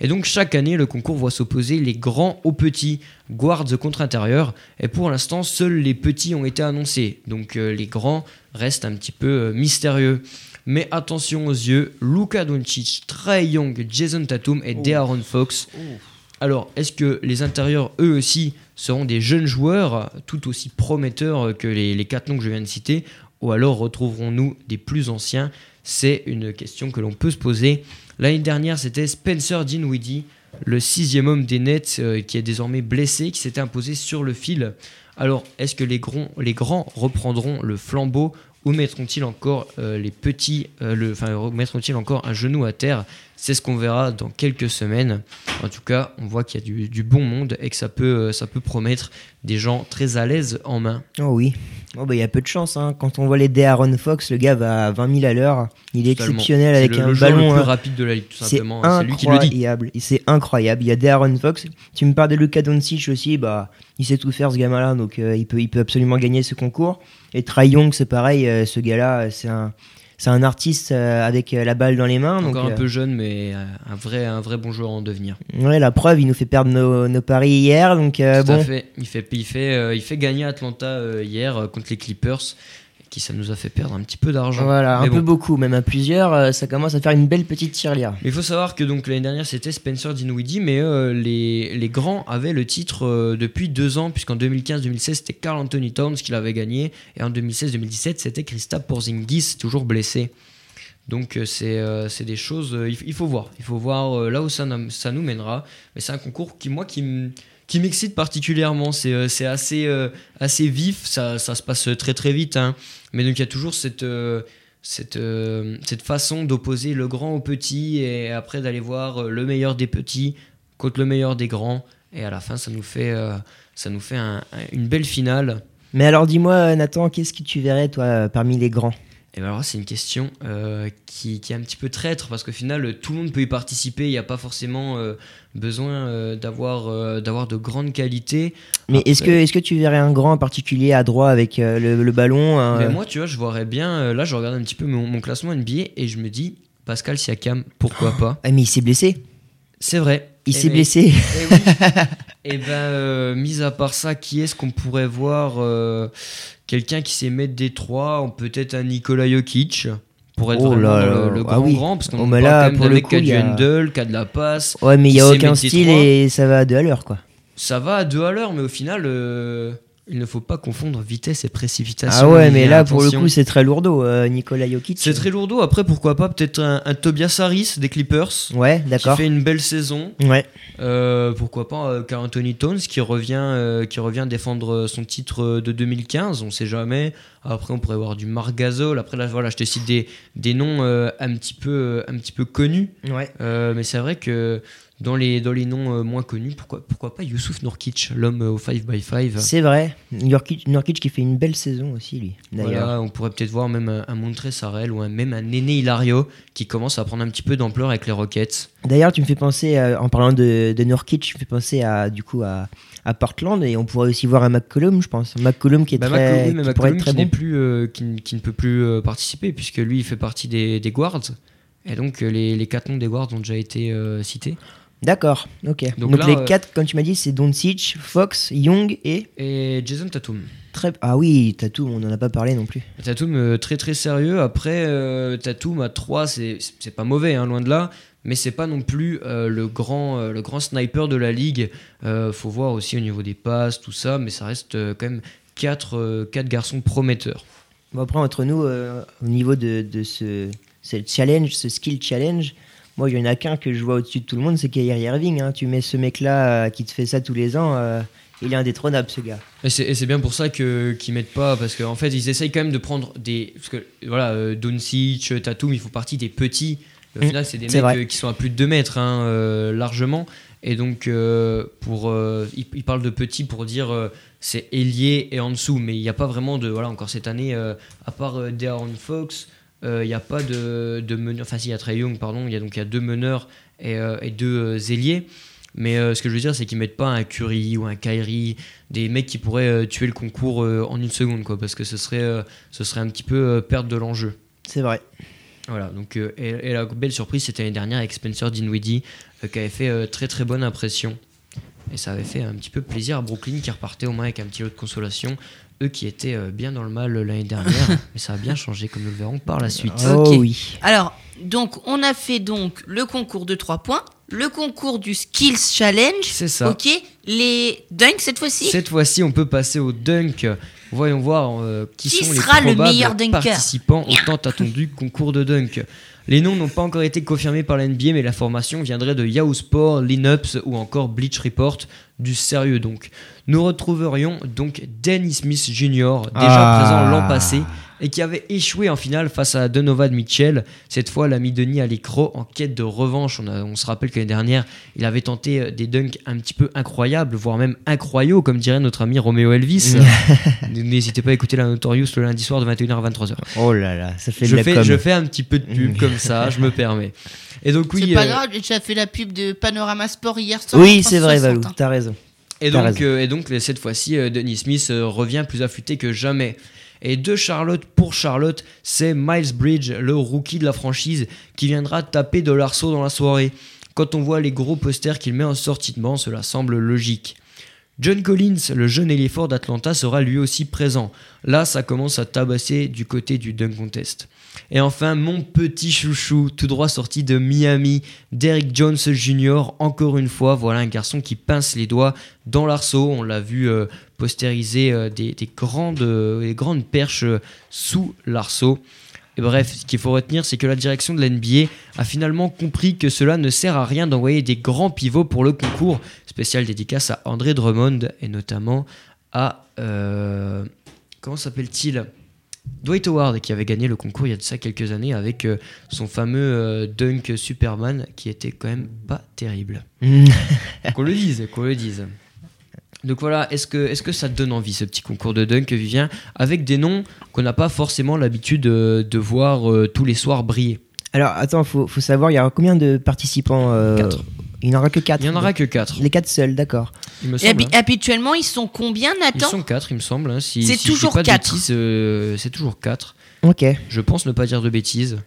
Et donc chaque année, le concours voit s'opposer les grands aux petits, guards contre intérieurs. Et pour l'instant, seuls les petits ont été annoncés. Donc euh, les grands restent un petit peu euh, mystérieux. Mais attention aux yeux, Luka Doncic, Trey Young, Jason Tatum et De'Aaron Fox. Alors, est-ce que les intérieurs, eux aussi, seront des jeunes joueurs tout aussi prometteurs que les, les quatre noms que je viens de citer Ou alors retrouverons-nous des plus anciens? C'est une question que l'on peut se poser. L'année dernière, c'était Spencer Dinwiddie, le sixième homme des Nets, euh, qui est désormais blessé, qui s'était imposé sur le fil. Alors, est-ce que les, grands- les grands reprendront le flambeau ou mettront-ils encore euh, les petits, euh, mettront-ils encore un genou à terre? C'est ce qu'on verra dans quelques semaines. En tout cas, on voit qu'il y a du, bon monde et que ça peut, ça peut promettre des gens très à l'aise en main. Oh oui. Oh bah il y a peu de chance. Hein. Quand on voit les Aaron Fox, le gars va à 20 000 à l'heure. Il est Totalement. exceptionnel avec le, un le ballon. le plus hein. rapide de la ligue, tout C'est simplement. C'est lui qui le dit. C'est incroyable. Il y a De'Aaron Fox. Tu me parles de Luka Doncic aussi. Bah, il sait tout faire ce gamin-là, donc euh, il peut, il peut absolument gagner ce concours. Et Trae Young, c'est pareil. euh, ce gars-là, c'est un, c'est un artiste euh, avec euh, la balle dans les mains. Donc, Encore un euh, peu jeune, mais un vrai, un vrai bon joueur en devenir. ouais, la preuve, il nous fait perdre nos, nos paris hier. Donc Tout à bon, fait. Il fait, il fait, il fait gagner Atlanta hier contre les Clippers, qui ça nous a fait perdre un petit peu d'argent. voilà, un Mais peu bon. beaucoup, même à plusieurs. euh, ça commence à faire une belle petite tirelire. Mais il faut savoir que donc l'année dernière c'était Spencer Dinwiddie, mais euh, les, les grands avaient le titre euh, depuis deux ans, puisqu'en 2015-2016 c'était Carl Anthony Towns qui l'avait gagné, et en 2016-2017 c'était Kristaps Porzingis, toujours blessé. Donc c'est euh, des choses, il, faut voir, il faut voir là où ça, ça nous mènera. Mais c'est un concours qui moi qui m- qui m'excite particulièrement. C'est euh, assez, euh, assez vif, ça, ça se passe très très vite. hein. Mais donc il y a toujours cette, euh, cette, cette façon d'opposer le grand au petit et après d'aller voir le meilleur des petits contre le meilleur des grands. Et à la fin, ça nous fait, ça nous fait un- un- une belle finale. Mais alors dis-moi, Nathan, qu'est-ce que tu verrais, toi, parmi les grands? Et ben alors, c'est une question euh, qui, qui est un petit peu traître parce qu'au final, euh, tout le monde peut y participer. Il n'y a pas forcément euh, besoin euh, d'avoir d'avoir de grandes qualités. Mais est-ce que, Après- est que tu verrais un grand en particulier à droite avec le, le ballon Mais moi, tu vois, je verrais bien. là, je regarde un petit peu mon, mon classement NBA et je me dis, Pascal Siakam, pourquoi pas? Ah, mais il s'est blessé. C'est vrai. Il Eh s'est ben, blessé. Eh oui. *laughs* Et ben, euh, mis à part ça, qui est-ce qu'on pourrait voir Quelqu'un qui sait mettre des trois, peut-être un Nikola Jokic, pour être Oh vraiment là le, Ah grand oui. grand, parce qu'on Oh, parle là, quand même pour d'un le mec qui a du a- handle, qui a de la passe. Ouais, mais il n'y a aucun style et ça va à deux à l'heure, quoi. Ça va à deux à l'heure, mais au final, euh, il ne faut pas confondre vitesse et précipitation. Ah ouais, mais là, pour le coup, c'est très lourdeau, euh, Nikola Jokic. C'est très lourdeau. Après, pourquoi pas peut-être un, un Tobias Harris des Clippers Ouais, qui d'accord. fait une belle saison. Ouais. Euh, pourquoi pas euh, Anthony Towns qui revient, euh, qui revient défendre son titre euh, de 2015, on sait jamais. Après, on pourrait voir du Marc Gasol. Après, là, voilà, je te cite des, des noms euh, un, petit peu, euh, un petit peu connus. Ouais. Euh, mais c'est vrai que dans les, dans les noms euh, moins connus, pourquoi, pourquoi pas Youssouf Nourkic, l'homme euh, au 5x5 C'est vrai. Nurkic qui fait une belle saison aussi, lui, d'ailleurs. Voilà, on pourrait peut-être voir même un, un Montré Sarel ou un, même un Néné Hilario qui commence à prendre un petit peu d'ampleur avec les Rockets. D'ailleurs, tu me fais penser, euh, en parlant de, de tu me fais penser à, du coup, à, à Portland et on pourrait aussi voir un McCollum, je pense. Un McCollum qui est Bah, très, McCollum, qui pourrait McCollum être très qui, bon. plus, euh, qui, ne peut plus euh, participer puisque lui il fait partie des, des guards. Et donc les, les quatre noms des guards ont déjà été euh, cités. D'accord, ok. Donc Donc, là, les euh, quatre, comme tu m'as dit, c'est Doncic, Fox, Young et Et Jason Tatum. très. Ah oui, Tatum, on n'en a pas parlé non plus. Tatum euh, très très sérieux. Après, euh, Tatum à 3, c'est c'est pas mauvais, hein, loin de là. Mais c'est pas non plus le, grand, le grand sniper de la ligue. Faut voir aussi au niveau des passes, tout ça. Mais ça reste quand même 4 quatre garçons prometteurs. Bon, après, entre nous, au niveau de, de ce, ce challenge, ce skill challenge, moi, il y en a qu'un que je vois au-dessus de tout le monde, c'est Kyrie Irving. hein. Tu mets ce mec-là euh, qui te fait ça tous les ans, euh, il est indétrônable, ce gars. Et c'est bien pour ça qu'ils mettent pas parce qu'en fait ils essayent quand même de prendre des parce que voilà euh, Doncic, Tatum ils font partie des petits. Au Mm, final c'est des mecs vrai. euh, qui sont à plus de 2 mètres hein, euh, largement et donc euh, pour euh, ils, ils parlent de petits pour dire euh, c'est ailier et en dessous mais il n'y a pas vraiment de voilà encore cette année euh, à part euh, De'Aaron Fox euh, il n'y a pas de, de meneur enfin si il y a Trey Young pardon il y a donc y a deux meneurs et, euh, et deux euh, ailiers mais euh, ce que je veux dire, c'est qu'ils mettent pas un Curry ou un Kyrie, des mecs qui pourraient euh, tuer le concours euh, en une seconde, quoi, parce que ce serait, euh, ce serait un petit peu euh, perdre de l'enjeu. C'est vrai. Voilà, donc, euh, et, et la belle surprise, c'était l'année dernière avec Spencer Dinwiddie, euh, qui avait fait euh, très très bonne impression. Et ça avait fait un petit peu plaisir à Brooklyn, qui repartait au moins avec un petit lot de consolation. Eux qui étaient euh, bien dans le mal l'année dernière, *laughs* mais ça a bien changé, comme nous le verrons par la suite. Oh oui. Alors, donc, on a fait donc le concours de 3 points, le concours du Skills Challenge. C'est ça. Ok, les dunks cette fois-ci Cette fois-ci, on peut passer au dunk. Voyons voir euh, qui, Qui sont sera les le probables meilleur dunker participants au tant attendu concours de dunk. Les noms n'ont pas encore été confirmés par la NBA, mais la formation viendrait de Yahoo Sport, Lineups ou encore Bleach Report. Du sérieux donc. Nous retrouverions donc Danny Smith Jr., déjà Ah. présent l'an passé, et qui avait échoué en finale face à Donovan Mitchell. Cette fois, l'ami Denis Alecro en quête de revanche. On, a- on se rappelle que l'année dernière, il avait tenté euh, des dunks un petit peu incroyables, voire même incroyaux, comme dirait notre ami Romeo Elvis. *laughs* N'hésitez pas à écouter la Notorious le lundi soir de 21h à 23h. Oh là là, ça fait de Je la fais, com. je fais un petit peu de pub comme ça, *laughs* je me permets. Et donc oui, C'est pas euh, grave, j'ai déjà fait la pub de Panorama Sport hier soir. Oui, c'est vrai, 360, Valou, t'as raison. Et donc, euh, et donc cette fois-ci, euh, Denis Smith euh, revient plus affûté que jamais. Et de Charlotte pour Charlotte, c'est Miles Bridge, le rookie de la franchise, qui viendra taper de l'arceau dans la soirée. Quand on voit les gros posters qu'il met en sortie de banc, cela semble logique. John Collins, le jeune ailier fort d'Atlanta, sera lui aussi présent. Là, ça commence à tabasser du côté du dunk contest. Et enfin, mon petit chouchou, tout droit sorti de Miami, Derrick Jones Jr. Encore une fois, voilà un garçon qui pince les doigts dans l'arceau. On l'a vu euh, postériser euh, des, des grandes, euh, des grandes perches euh, sous l'arceau. Et bref, ce qu'il faut retenir, c'est que la direction de l'NBA a finalement compris que cela ne sert à rien d'envoyer des grands pivots pour le concours. Spécial dédicace à André Drummond et notamment à. euh, comment s'appelle-t-il? Dwight Howard qui avait gagné le concours il y a de ça quelques années avec euh, son fameux euh, dunk Superman qui était quand même pas terrible. qu'on le dise, qu'on le dise. Donc voilà, est-ce que, est que ça te donne envie ce petit concours de dunk, Vivien, avec des noms qu'on n'a pas forcément l'habitude de, de voir euh, tous les soirs briller? Alors attends, faut, faut savoir, il y aura combien de participants euh, Quatre. Il n'y en aura que 4. Il n'y en aura que 4, Les 4 seuls, d'accord. habi- habituellement, ils sont combien, Ils Nathan sont 4, il me semble. hein, si, C'est si toujours pas de quatre. bêtises, euh, c'est toujours 4. Ok. Je pense ne pas dire de bêtises.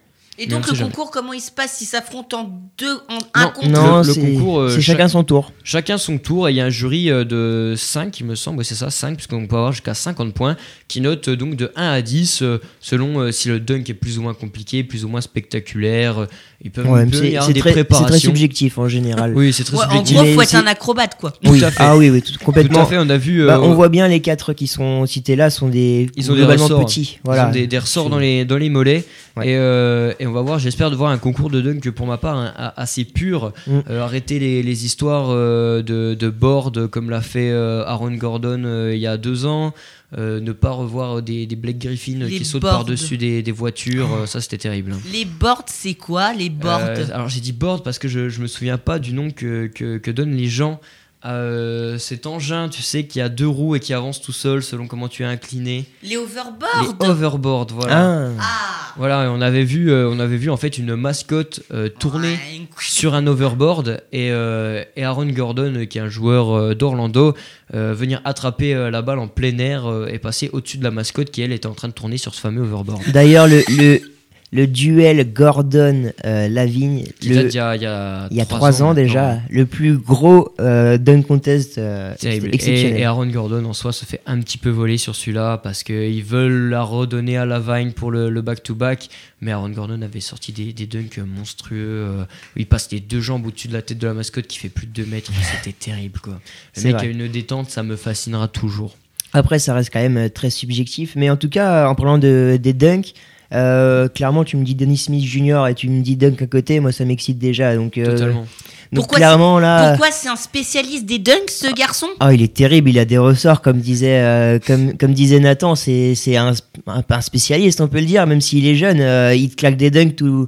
Et donc, le concours, comment il se passe S'ils s'affrontent en deux, en un contre Non, le c'est concours, euh, c'est chacun son tour. Chacun son tour et il y a un jury euh, de 5, il me semble, ouais, c'est ça, 5, puisqu'on peut avoir jusqu'à 50 points, qui note euh, donc de 1 à 10, euh, selon euh, si le dunk est plus ou moins compliqué, plus ou moins spectaculaire. Euh, Ils peuvent Ouais, c'est c'est des très, c'est très subjectif en général. Oui, c'est très Ouais, en subjectif. gros, Mais faut être un acrobate, quoi. Tout Oui. à fait. Ah oui, oui, tout- Tout complètement. à fait, on a vu. Bah, euh, on voit bien les quatre qui sont cités là sont des Ils ont des ressorts. petits. Ils Voilà. ont des, des ressorts dans les, dans les mollets. Ouais. Et, euh, et on va voir, j'espère de voir un concours de dunk pour ma part hein, assez pur. Mm. Euh, arrêter les, les histoires euh, de, de board comme l'a fait euh, Aaron Gordon euh, il y a deux ans. Euh, ne pas revoir des, des Blake Griffin Les qui sautent boards. par-dessus des, des voitures. euh, ça, c'était terrible. Les boards, c'est quoi Les boards? Euh, alors j'ai dit board parce que je, je me souviens pas du nom que, que, que donnent les gens. Euh, cet engin, tu sais, qui a deux roues et qui avance tout seul selon comment tu es incliné. Les Les overboards overboard, voilà. Ah. Ah Voilà, et on avait vu, euh, on avait vu en fait une mascotte euh, tourner Ouais, sur un overboard et, euh, et Aaron Gordon, qui est un joueur euh, d'Orlando, euh, venir attraper euh, la balle en plein air euh, et passer au-dessus de la mascotte qui elle était en train de tourner sur ce fameux overboard. D'ailleurs, le, le, le duel Gordon-Lavigne, y a, il y a, il y a trois ans, déjà, le plus gros euh, dunk contest euh, exceptionnel. Et, et Aaron Gordon en soi se fait un petit peu voler sur celui-là parce qu'ils veulent la redonner à Lavine pour le back-to-back. Mais Aaron Gordon avait sorti des, des dunks monstrueux euh, où il passe les deux jambes au-dessus de la tête de la mascotte qui fait plus de 2 mètres. *laughs* C'était terrible quoi. Le mec vrai. a une détente, ça me fascinera toujours. Après, ça reste quand même euh, très subjectif. Mais en tout cas, en parlant de, des dunks, euh, clairement, tu me dis Dennis Smith Jr. et tu me dis dunk à côté, moi ça m'excite déjà. Donc, euh, Totalement. donc Pourquoi clairement là. Pourquoi c'est un spécialiste des dunks, ce garçon? Ah, il est terrible, il a des ressorts, comme disait, euh, comme, comme disait Nathan, c'est c'est un, un, un spécialiste, on peut le dire, même s'il est jeune, euh, il te claque des dunks tout,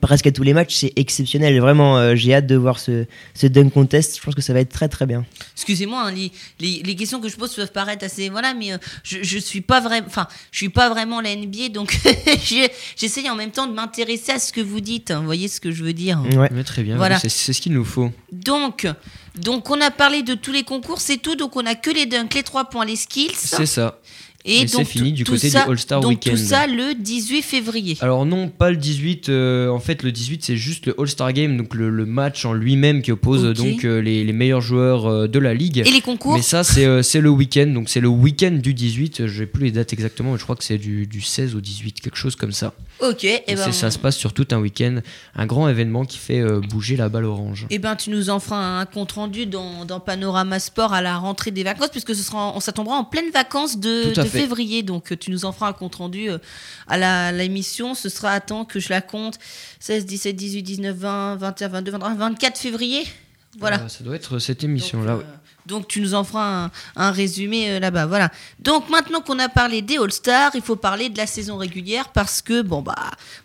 presque à tous les matchs, c'est exceptionnel. Vraiment, euh, j'ai hâte de voir ce, ce dunk contest, je pense que ça va être très très bien. Excusez-moi, hein, les, les, les questions que je pose peuvent paraître assez voilà, mais euh, je, je suis pas vraiment, enfin, je suis pas vraiment la NBA, donc *laughs* je- j'essaye en même temps de m'intéresser à ce que vous dites. hein, vous voyez ce que je veux dire Ouais. Mais très bien, Voilà. c'est ce qu'il nous faut. Donc, donc on a parlé de tous les concours, c'est tout. Donc on a que les dunks, les 3 points, les skills. C'est ça. Et et c'est donc fini du du ça, donc Weekend. tout ça le 18 février. Alors non, pas le 18. euh, en fait, le 18, c'est juste le All-Star Game, donc le, le match en lui-même qui oppose donc euh, les, les meilleurs joueurs euh, de la ligue. Et les concours Mais ça, c'est euh, le week-end, donc c'est le week-end du 18. Je n'ai plus les dates exactement, mais je crois que c'est du, du 16 au 18, quelque chose comme ça. Ok, et Donc ben, Ça se passe sur tout un week-end, un grand événement qui fait bouger la balle orange. eh ben, tu nous en feras un compte rendu dans, dans Panorama Sport à la rentrée des vacances, puisque ce sera, ça tombera en pleine vacances de, Tout à de. Février. Donc, euh, tu nous en feras un compte rendu euh, à à l'émission. Ce sera, attends que je la compte, 16, 17, 18, 19, 20, 21, 22, 23, 24 février. Voilà. Euh, ça doit être cette Donc, émission-là. euh, ouais. donc tu nous en feras un, un résumé euh, là-bas, voilà. Donc maintenant qu'on a parlé des All-Stars, il faut parler de la saison régulière parce que bon bah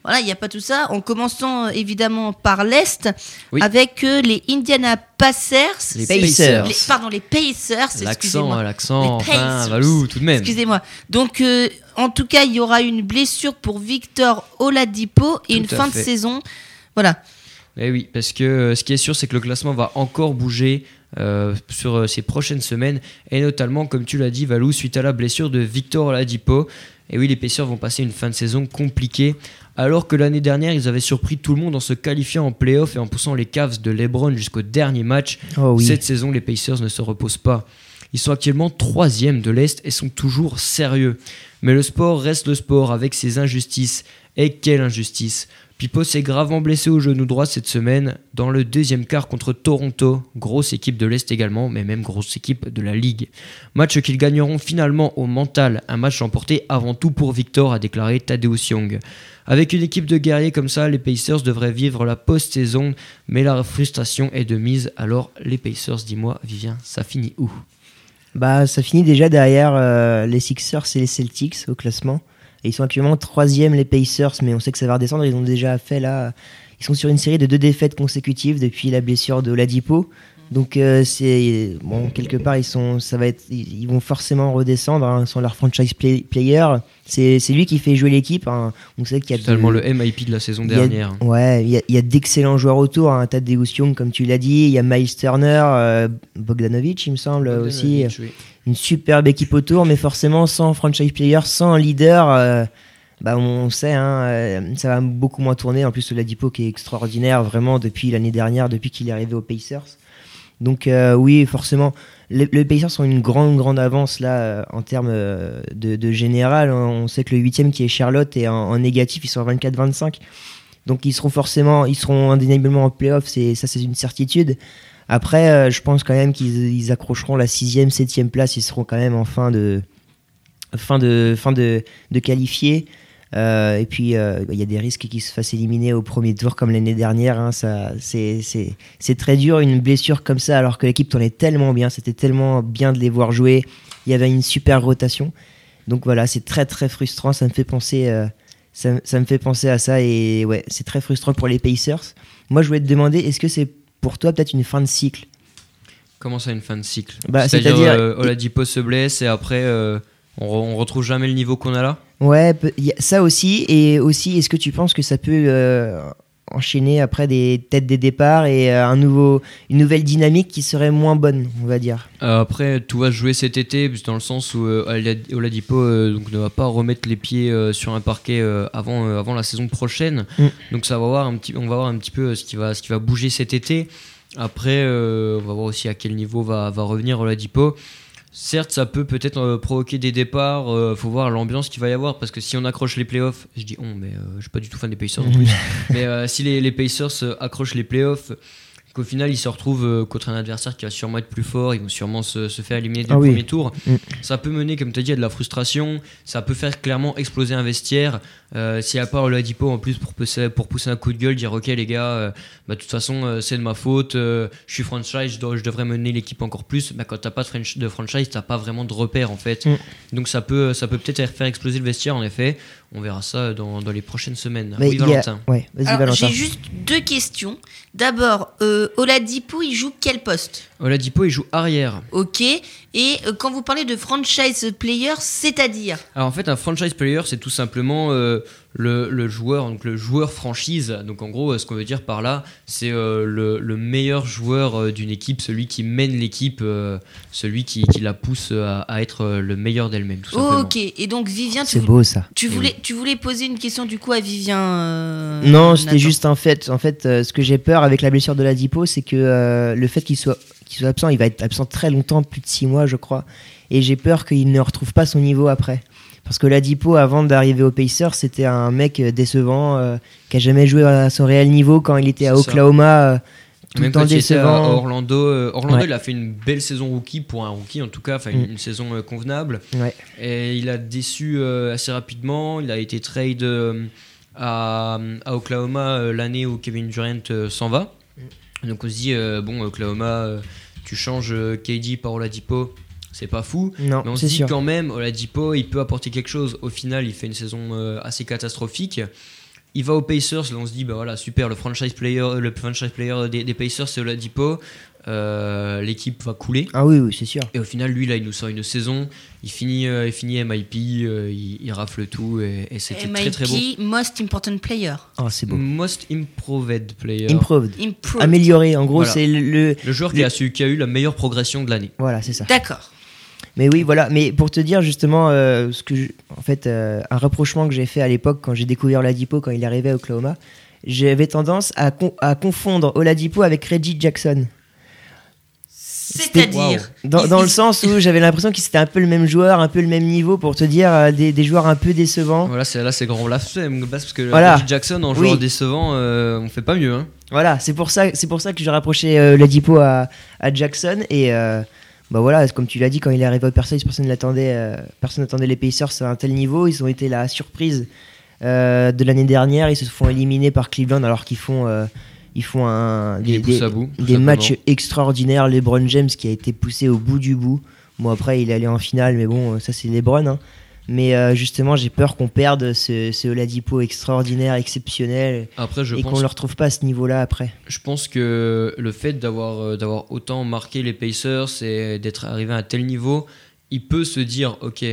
voilà, il n'y a pas tout ça. En commençant euh, évidemment par l'est Oui. avec euh, les Indiana Pacers, Les Pacers. Les- pardon les Pacers, L'accent, excusez-moi. l'accent, enfin. Valou, tout de même. Excusez-moi. Donc, euh, en tout cas, il y aura une blessure pour Victor Oladipo et Tout une fin fait. de saison. Voilà. Eh oui, parce que euh, ce qui est sûr, c'est que le classement va encore bouger euh, sur euh, ces prochaines semaines, et notamment, comme tu l'as dit, Valou, suite à la blessure de Victor Oladipo. Et oui, les Pacers vont passer une fin de saison compliquée, alors que l'année dernière, ils avaient surpris tout le monde en se qualifiant en playoff et en poussant les Cavs de LeBron jusqu'au dernier match. Oh oui. Cette saison, les Pacers ne se reposent pas. Ils sont actuellement troisième de l'Est et sont toujours sérieux. Mais le sport reste le sport avec ses injustices. Et quelle injustice Pipo s'est gravement blessé au genou droit cette semaine dans le deuxième quart contre Toronto, grosse équipe de l'Est également, mais même grosse équipe de la Ligue. Match qu'ils gagneront finalement au mental, un match remporté avant tout pour Victor, a déclaré Tadeusz Young. Avec une équipe de guerriers comme ça, les Pacers devraient vivre la post-saison, mais la frustration est de mise. Alors les Pacers, dis-moi, Vivien, ça finit où? Bah, ça finit déjà derrière euh, les Sixers et les Celtics au classement. Ils sont actuellement troisième les Pacers, mais on sait que ça va redescendre. Ils ont déjà fait là. Ils sont sur une série de deux défaites consécutives depuis la blessure de Oladipo. Donc euh, c'est bon quelque part ils sont ça va être ils vont forcément redescendre hein, sans leur franchise play- player. C'est lui qui fait jouer l'équipe. hein. On sait qu'il y a Totalement le MIP de la saison a- dernière. Ouais, il y a, d'excellents joueurs autour. Hein. T'as Deus Young, comme tu l'as dit. Il y a Miles Turner, euh, Bogdanovic, il me semble aussi. Oui. Une superbe équipe autour, mais forcément sans franchise player, sans leader. euh, bah on sait, hein, euh, ça va beaucoup moins tourner. En plus, Oladipo qui est extraordinaire vraiment depuis l'année dernière, depuis qu'il est arrivé aux Pacers. Donc euh, oui, forcément, les, les Pacers ont une grande, grande avance là euh, en termes euh, de, général. On sait que le huitième qui est Charlotte est en, négatif, ils sont à 24-25. Donc ils seront forcément, ils seront indéniablement en playoff, ça c'est une certitude. Après, je pense quand même qu'ils ils accrocheront la sixième, septième place, ils seront quand même en fin de, fin de, fin de. Euh, et puis euh, il y a des risques qu'ils se fassent éliminer au premier tour comme l'année dernière. hein, ça, c'est, c'est, c'est très dur une blessure comme ça alors que l'équipe tournait tellement bien, c'était tellement bien de les voir jouer. Il y avait une super rotation. Donc voilà, c'est très très frustrant. Ça me fait penser, euh, ça, ça me fait penser à ça et ouais, c'est très frustrant pour les Pacers. Moi, je voulais te demander, est-ce que c'est pour toi peut-être une fin de cycle? Comment ça, une fin de cycle? Bah, C'est-à-dire, euh, Oladipo se blesse et après, on, re- on retrouve jamais le niveau qu'on a là? Ouais, ça aussi. Et aussi, est-ce que tu penses que ça peut euh, enchaîner après des têtes des départs et euh, un nouveau, une nouvelle dynamique qui serait moins bonne, on va dire? Euh, Après, tout va se jouer cet été, dans le sens où euh, Olad- Oladipo donc, ne va pas remettre les pieds sur un parquet avant, avant la saison prochaine. Mm. Donc ça va voir un petit, on va voir un petit peu ce qui va, ce qui va bouger cet été. Après, on va voir aussi à quel niveau va, va revenir Oladipo. Certes, ça peut peut-être euh, provoquer des départs. euh, faut voir l'ambiance qu'il va y avoir parce que si on accroche les playoffs, je dis on, mais euh, je suis pas du tout fan des Pacers en plus. *laughs* mais euh, si les, les Pacers euh, accrochent les playoffs, qu'au final ils se retrouvent contre un adversaire qui va sûrement être plus fort, ils vont sûrement se, se faire éliminer dès Ah le oui. premier tour. Mm. Ça peut mener, comme tu as dit, à de la frustration. Ça peut faire clairement exploser un vestiaire. Euh, S'il n'y a pas Oladipo en plus pour pousser, pour pousser un coup de gueule, dire ok les gars, euh, bah, de toute façon euh, c'est de ma faute, euh, je suis franchise, je, dois- je devrais mener l'équipe encore plus. Bah, quand t'as pas de, French- de franchise, t'as pas vraiment de repère en fait. Mm. Donc ça peut, ça peut peut-être faire exploser le vestiaire en effet. On verra ça dans, dans les prochaines semaines. Mais oui a-. Ouais, vas-y, Valentin. j'ai juste deux questions. D'abord, euh, Oladipo, il joue quel poste? Oladipo il joue arrière. Ok. Et euh, quand vous parlez de franchise player, c'est-à-dire Alors en fait, un franchise player, c'est tout simplement euh, le, le joueur, donc le joueur franchise. Donc en gros, euh, ce qu'on veut dire par là, c'est euh, le, le meilleur joueur euh, d'une équipe, celui qui mène l'équipe, euh, celui qui, qui la pousse à, à être le meilleur d'elle-même, tout simplement. Ok. Et donc, Vivien, tu, C'est beau ça. tu voulais, tu voulais poser une question du coup à Vivien euh, Non, c'était juste un fait. En fait, euh, ce que j'ai peur avec la blessure de Ladipo, c'est que euh, le fait qu'il soit, qu'il soit absent, il va être absent très longtemps, plus de 6 mois, je crois. Et j'ai peur qu'il ne retrouve pas son niveau après. Parce que Ladipo, avant d'arriver aux Pacers, c'était un mec euh, décevant, euh, qui a jamais joué à son réel niveau quand il était à. Oklahoma. euh, tout Même le temps quand il était à décevant. Orlando, euh, Orlando Ouais. il a fait une belle saison rookie pour un rookie en tout cas, enfin Mm. une saison convenable. Ouais. Et il a déçu assez rapidement. Il a été trade à, à Oklahoma l'année où Kevin Durant s'en va. Donc on se dit, euh, bon, Oklahoma, euh, tu changes euh, KD par Oladipo, c'est pas fou. Non, Mais on se dit sûr. quand même, Oladipo, il peut apporter quelque chose. Au final, il fait une saison assez catastrophique. Il va aux Pacers, là on se dit, bah voilà, super, le franchise player, le franchise player des, des Pacers, c'est Oladipo. Euh, L'équipe va couler. Ah oui, oui, c'est sûr. Et au final, lui, là, il nous sort une saison. Il finit, euh, il finit MIP, euh, il, il rafle tout et, et c'était très très beau. MIP, Most Important Player. Oh, c'est beau. Most improved player. Improved. Improved. Amélioré, en gros, Voilà. c'est le, le- le joueur qui a, su, qui a eu la meilleure progression de l'année. Voilà, c'est ça. D'accord. Mais oui, voilà. Mais pour te dire justement, euh, ce que je- en fait, euh, un reprochement que j'ai fait à l'époque quand j'ai découvert Oladipo quand il arrivait à Oklahoma, j'avais tendance à, con- à confondre Oladipo avec Reggie Jackson. C'est-à-dire. Dans, dans le sens où j'avais l'impression que c'était un peu le même joueur, un peu le même niveau, pour te dire euh, des, des joueurs un peu décevants. Voilà, c'est là, c'est grand blasphème parce que Voilà. Reggie Jackson en joueur Oui. décevant, euh, on fait pas mieux. Hein. Voilà, c'est pour ça, c'est pour ça que j'ai rapproché euh, Oladipo à, à Jackson et euh, bah voilà, comme tu l'as dit, quand il est arrivé au Pacers, personne l'attendait, euh, personne n'attendait les Pacers à un tel niveau. Ils ont été la surprise euh, de l'année dernière. Ils se font éliminer par Cleveland alors qu'ils font, euh, ils font un, des, bout. matchs extraordinaires. LeBron James qui a été poussé au bout du bout. Bon après il est allé en finale, mais bon ça c'est LeBron. hein. Mais euh, justement, j'ai peur qu'on perde ce, ce Oladipo extraordinaire, exceptionnel, Après, je et qu'on ne le retrouve pas à ce niveau-là après. Je pense que le fait d'avoir euh, d'avoir autant marqué les Pacers et d'être arrivé à un tel niveau, il peut se dire ok,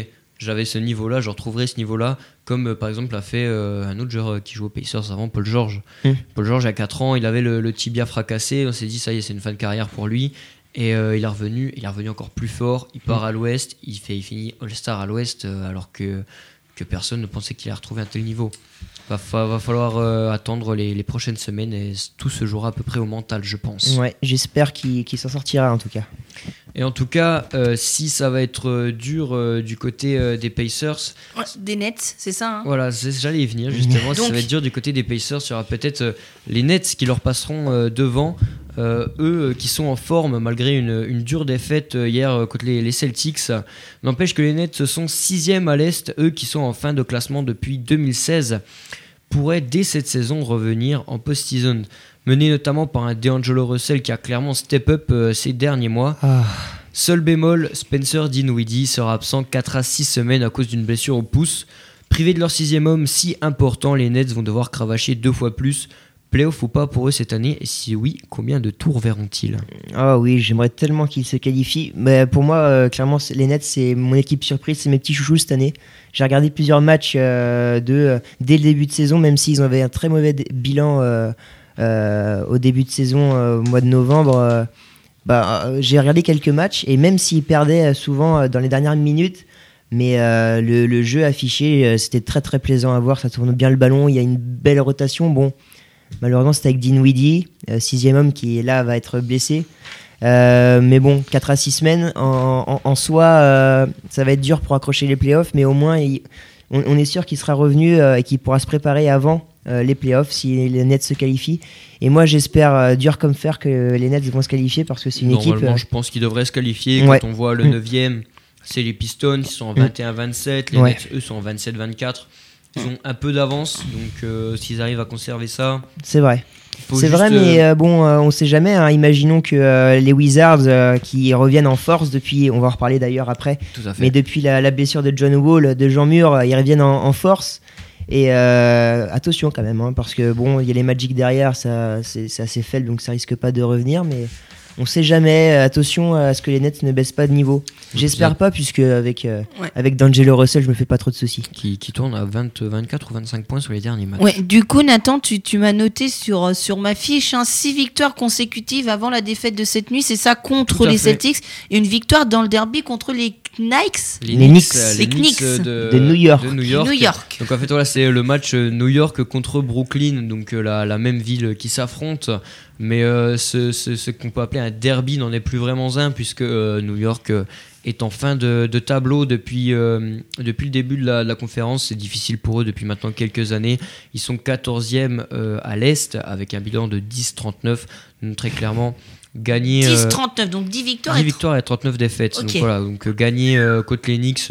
j'avais ce niveau-là, je retrouverai ce niveau-là, comme euh, par exemple a fait euh, un autre joueur euh, qui joue aux Pacers avant, Paul George. Mm. Paul George, à 4 ans, il avait le, le tibia fracassé, on s'est dit ça y est, c'est une fin de carrière pour lui. Et euh, il est revenu, il est revenu encore plus fort. Il part à l'Ouest, il fait, il finit All-Star à l'Ouest, euh, alors que que personne ne pensait qu'il allait retrouver un tel niveau. Va, fa- va falloir euh, attendre les, les prochaines semaines et tout se jouera à peu près au mental, je pense. Ouais, j'espère qu'il s'en sortira en tout cas. Et en tout cas, euh, si ça va être euh, dur euh, du côté euh, des Pacers, Ouais, Des Nets, c'est ça hein voilà, c'est- j'allais y venir justement. si ça va être dur du côté des Pacers, il y aura peut-être euh, les Nets qui leur passeront euh, devant. Euh, eux euh, qui sont en forme malgré une, une dure défaite euh, hier contre les, les Celtics. N'empêche que les Nets sont sixième à l'Est, eux qui sont en fin de classement depuis 2016, pourraient dès cette saison revenir en post-season. Mené notamment par un D'Angelo Russell qui a clairement step up euh, ces derniers mois. Ah, Seul bémol, Spencer Dinwiddie sera absent 4 à 6 semaines à cause d'une blessure au pouce. Privés de leur sixième homme si important, les Nets vont devoir cravacher deux fois plus. Playoff ou pas pour eux cette année Et si oui, combien de tours verront-ils ah oui, j'aimerais tellement qu'ils se qualifient. Mais pour moi, euh, clairement, les Nets, c'est mon équipe surprise, c'est mes petits chouchous cette année. J'ai regardé plusieurs matchs euh, de, euh, dès le début de saison, même s'ils avaient un très mauvais bilan au début de saison, au mois de novembre. bah, j'ai regardé quelques matchs et même s'ils perdaient souvent dans les dernières minutes, mais le, le jeu affiché, c'était très très plaisant à voir. Ça tourne bien le ballon, il y a une belle rotation. Bon, malheureusement, c'était avec Dinwiddie, euh, sixième homme qui là va être blessé. Euh, mais bon, 4 à 6 semaines, en, en- en soi, euh, ça va être dur pour accrocher les playoffs, mais au moins, il- on, on est sûr qu'il sera revenu euh, et qu'il pourra se préparer avant les playoffs si les Nets se qualifient. Et moi, j'espère dur comme fer que les Nets vont se qualifier parce que c'est une équipe. Normalement, euh, je pense qu'ils devraient se qualifier. Ouais. Quand on voit le Mm. 9ème, c'est les Pistons, ils sont en Mm. 21-27. Les Ouais. Nets, eux, sont en 27-24. Ils ont un peu d'avance, donc euh, s'ils arrivent à conserver ça, c'est vrai. C'est vrai, euh, mais euh, bon, euh, on sait jamais. hein. Imaginons que euh, les Wizards euh, qui reviennent en force depuis, on va en reparler d'ailleurs après, tout à fait. mais depuis la, la blessure de John Wall, de Jean Mur, euh, ils reviennent en, en force. Et euh, attention quand même, hein, parce que bon, il y a les Magic derrière, ça, c'est c'est assez faible, donc ça risque pas de revenir. Mais on sait jamais. euh, Attention à ce que les Nets ne baissent pas de niveau. J'espère pas, puisque avec euh, Ouais. avec D'Angelo Russell, je me fais pas trop de soucis. Qui, qui tourne à 20, 24 ou 25 points sur les derniers matchs. Ouais, du coup, Nathan, tu, tu m'as noté sur, euh, sur ma fiche hein, six victoires consécutives avant la défaite de cette nuit. C'est ça contre les fait. Celtics et une victoire dans le derby contre les Knicks. Les Knicks, Knicks. Les Knicks de, de New York. de New York. New York. Donc en fait voilà c'est le match New York contre Brooklyn, donc la, la même ville qui s'affronte, mais euh, ce, ce- ce qu'on peut appeler un derby n'en est plus vraiment un puisque euh, New York euh, est en fin de, de tableau depuis, euh, depuis le début de la, de la conférence. C'est difficile pour eux depuis maintenant quelques années. Ils sont 14e euh, à l'Est avec un bilan de 10-39. Donc très clairement, gagner... euh, 10-39, donc 10 victoires. 10 et victoires et 39 défaites. Donc voilà, donc gagner contre les Knicks,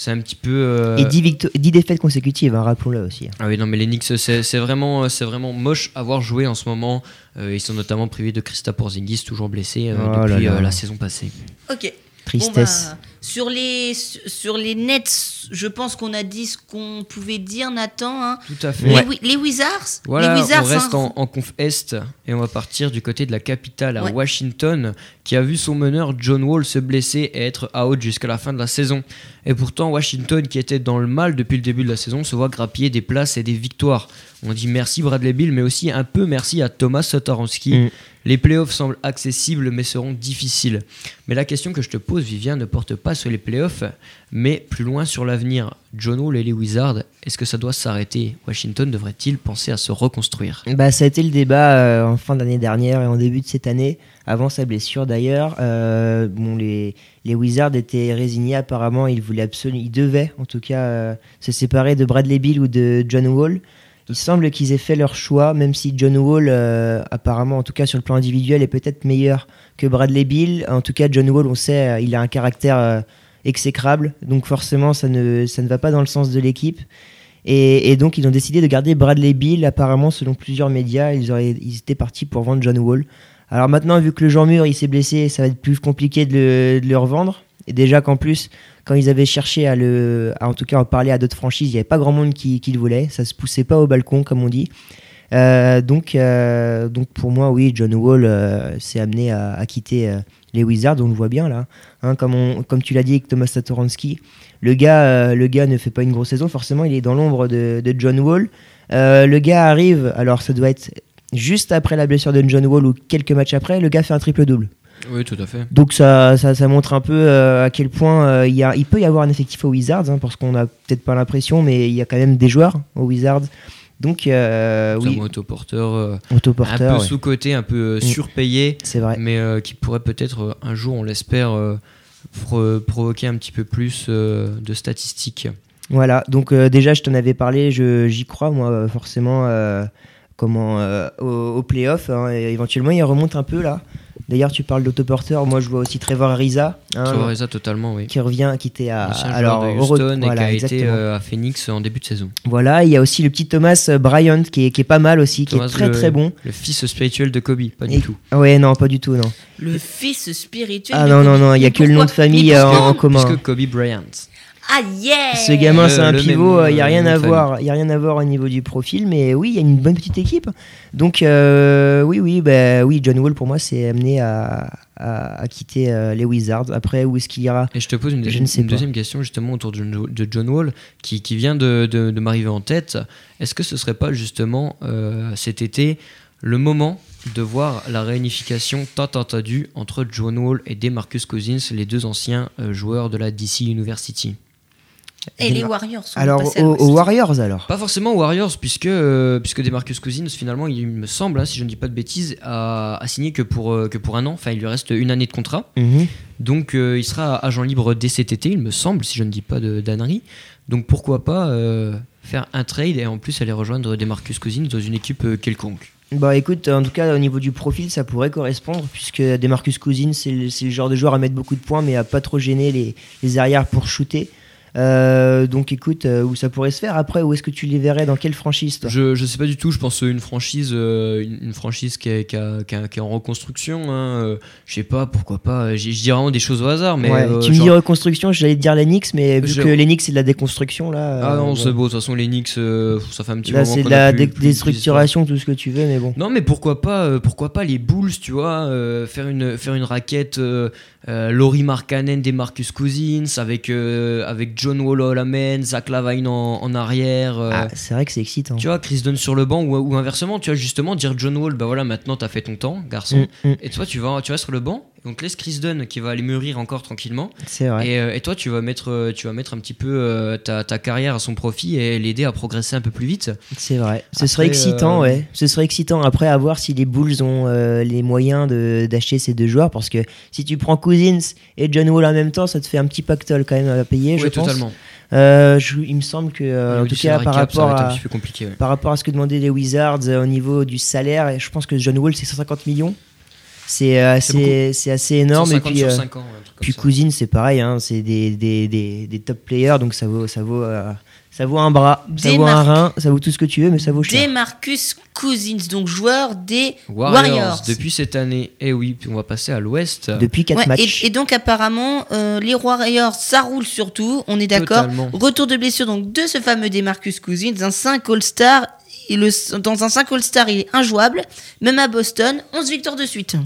c'est un petit peu... euh, Et 10, victo- 10 défaites consécutives, hein, rappelons-le aussi. ah oui, non, mais les Knicks, c'est c'est vraiment, euh, c'est vraiment moche à voir jouer en ce moment. Euh, ils sont notamment privés de Christa Porzingis, toujours blessé euh, Oh là depuis là. euh, la saison passée. Ok. Tristesse. Bon, bah, sur les sur les Nets, je pense qu'on a dit ce qu'on pouvait dire, Nathan. hein. Tout à fait. Les, les Wizards? Voilà, les Wizards, on reste hein. en, en conf Est et on va partir du côté de la capitale à Ouais. Washington, qui a vu son meneur John Wall se blesser et être out jusqu'à la fin de la saison. Et pourtant, Washington, qui était dans le mal depuis le début de la saison, se voit grappiller des places et des victoires. On dit merci Bradley Bill, mais aussi un peu merci à Thomas Sotarowski. Mm. Les playoffs semblent accessibles, mais seront difficiles. Mais la question que je te pose, Vivien, ne porte pas sur les playoffs, mais plus loin sur l'avenir. John Wall et les Wizards, est-ce que ça doit s'arrêter? Washington devrait-il penser à se reconstruire? Bah, ça a été le débat euh, en fin d'année dernière et en début de cette année, avant sa blessure d'ailleurs. Euh, bon, les, les Wizards étaient résignés apparemment, ils voulaient absolument, ils devaient en tout cas euh, se séparer de Bradley Bill ou de John Wall. Il semble qu'ils aient fait leur choix, même si John Wall, euh, apparemment, en tout cas sur le plan individuel, est peut-être meilleur que Bradley Bill. En tout cas, John Wall, on sait, euh, il a un caractère euh, exécrable, donc forcément, ça ne, ça ne va pas dans le sens de l'équipe. Et, donc, ils ont décidé de garder Bradley Bill. Apparemment, selon plusieurs médias, ils, auraient, ils étaient partis pour vendre John Wall. Alors maintenant, vu que le Jean Mur il s'est blessé, ça va être plus compliqué de le, de le revendre. Et déjà qu'en plus, quand ils avaient cherché à le, en tout cas en parler à d'autres franchises, il n'y avait pas grand monde qui, le voulait. Ça se poussait pas au balcon, comme on dit. Euh, donc, euh, donc pour moi, oui, John Wall euh, s'est amené à, quitter les Wizards. On le voit bien là. Hein, comme, comme tu l'as dit avec Thomas Satoransky, le gars, le gars ne fait pas une grosse saison. Forcément, il est dans l'ombre de, de John Wall. Le gars arrive, alors ça doit être juste après la blessure de John Wall ou quelques matchs après. Le gars fait un triple-double. Oui, tout à fait. Donc ça, ça, ça montre un peu euh, à quel point euh, il, y a, il peut y avoir un effectif aux Wizards, hein, parce qu'on n'a peut-être pas l'impression, mais il y a quand même des joueurs aux Wizards. Donc euh, oui, un autoporteur euh, un autoporteur, peu ouais. sous-côté, un peu euh, Mm. surpayé, c'est vrai. mais euh, qui pourrait peut-être un jour, on l'espère, pro- provoquer un petit peu plus de statistiques. Voilà, donc déjà je t'en avais parlé, j'y crois moi forcément comment au, au playoff, hein, et éventuellement il remonte un peu là. D'ailleurs tu parles d'autoporteur, moi je vois aussi Trevor Ariza hein, vois ça totalement, oui. qui revient, qui était à alors de Houston et voilà, qui a été exactement. euh, à Phoenix en début de saison. Voilà, il y a aussi le petit Thomas Bryant qui est, qui est pas mal aussi, qui est très le- très bon. Le fils spirituel de Kobe, pas Et- du tout. Ah Ouais, non, pas du tout, non. Le fils spirituel. Ah de non, non, non, il y a que le nom de famille Mais euh, en commun. Puisque Kobe Bryant. Ah yeah Ce gamin, c'est un le pivot, il n'y a euh, rien à voir, il y a rien à voir au niveau du profil, mais oui, il y a une bonne petite équipe. Donc euh, oui, oui, bah, oui, John Wall pour moi c'est amené à, à, à quitter euh, les Wizards. Après, où est-ce qu'il ira? Et je te pose une, Je deuxième- une question justement autour de, John- de John Wall qui, qui vient de, de- de m'arriver en tête. Est-ce que ce serait pas justement euh, cet été le moment de voir la réunification tant attendue entre John Wall et DeMarcus Cousins, les deux anciens euh, joueurs de la DC University? Et les Warriors sont Alors passés aux, Warriors alors. Pas forcément aux Warriors, puisque, euh, puisque DeMarcus Cousins, finalement, il me semble, hein, si je ne dis pas de bêtises, a, a signé que pour, euh, que pour un an. Enfin, il lui reste une année de contrat. Mhm. Donc euh, il sera agent libre dès cet été, il me semble, si je ne dis pas de d'ânerie. Donc pourquoi pas euh, faire un trade et en plus aller rejoindre des Marcus Cousins dans une équipe euh, quelconque. Bah écoute, en tout cas au niveau du profil, ça pourrait correspondre puisque Demarcus Cousins c'est le, genre de joueur à mettre beaucoup de points mais à pas trop gêner les, les arrières pour shooter. Euh, donc écoute, euh, où ça pourrait se faire après, où est-ce que tu les verrais? Dans quelle franchise toi? Je, je sais pas du tout, je pense une franchise, euh, une, une franchise qui est, qui, a- qui a- qui est en reconstruction. Hein, je sais pas, pourquoi pas. Je, dis vraiment des choses au hasard, mais. Ouais, tu me genre- dis reconstruction, j'allais te dire l'Enix, mais vu Je- que l'Enix c'est de la déconstruction là. Ah non, c'est beau, de toute façon, euh, ça fait un petit Là moment c'est de la plus- dé- plus- plus déstructuration, tout ce que tu veux, mais bon. Non, mais pourquoi pas, pourquoi pas les Bulls, tu vois, faire une faire une raquette euh, Laurie Markkanen des Marcus Cousins avec euh, avec John Wall main, Zach Lavine en, en arrière. euh, Ah, c'est vrai que c'est excitant. Tu vois, Chris Dunn sur le banc ou, ou inversement, tu vois, justement dire John Wall, bah voilà, maintenant t'as fait ton temps, garçon. Mm, mm, Et toi, tu vas, tu vas sur le banc, te laisse Chris Dunn qui va aller mûrir encore tranquillement. c'est vrai. Et, euh, et toi, tu vas mettre, euh, tu vas mettre un petit peu euh, ta, ta carrière à son profit et l'aider à progresser un peu plus vite. C'est vrai. Ce Après, serait excitant, euh, ouais. Ce serait excitant. Après, à voir si les Bulls ont euh, les moyens de- d'acheter ces deux joueurs. Parce que si tu prends Cousins et John Wall en même temps, ça te fait un petit pactole quand même à payer, je Ouais, pense. totalement. Euh, je- il me semble que, euh, en tout cas, par cap, rapport, à, ouais. par rapport à ce que demandaient les Wizards euh, au niveau du salaire, et je pense que John Wall, c'est 150 millions. C'est euh, C'est assez, c'est assez énorme. Et 150 puis, sur euh, 5 ans, un truc comme puis ça. Cousins, c'est pareil. Hein, c'est des, des, des, des top players. Donc ça vaut, ça, vaut, euh, ça vaut un bras, ça vaut un rein, ça vaut tout ce que tu veux, mais ça vaut cher. Demarcus Cousins, donc joueur des Warriors, Warriors. depuis cette année. Et oui, puis on va passer à l'ouest. Depuis 4 Ouais, matchs. et, et donc apparemment, euh, les Warriors, ça roule surtout, on est d'accord. Retour de blessure donc de ce fameux Demarcus Cousins, un 5 All-Star. Et le- Dans un 5 All-Star, il est injouable. Même à Boston, 11 victoires de suite.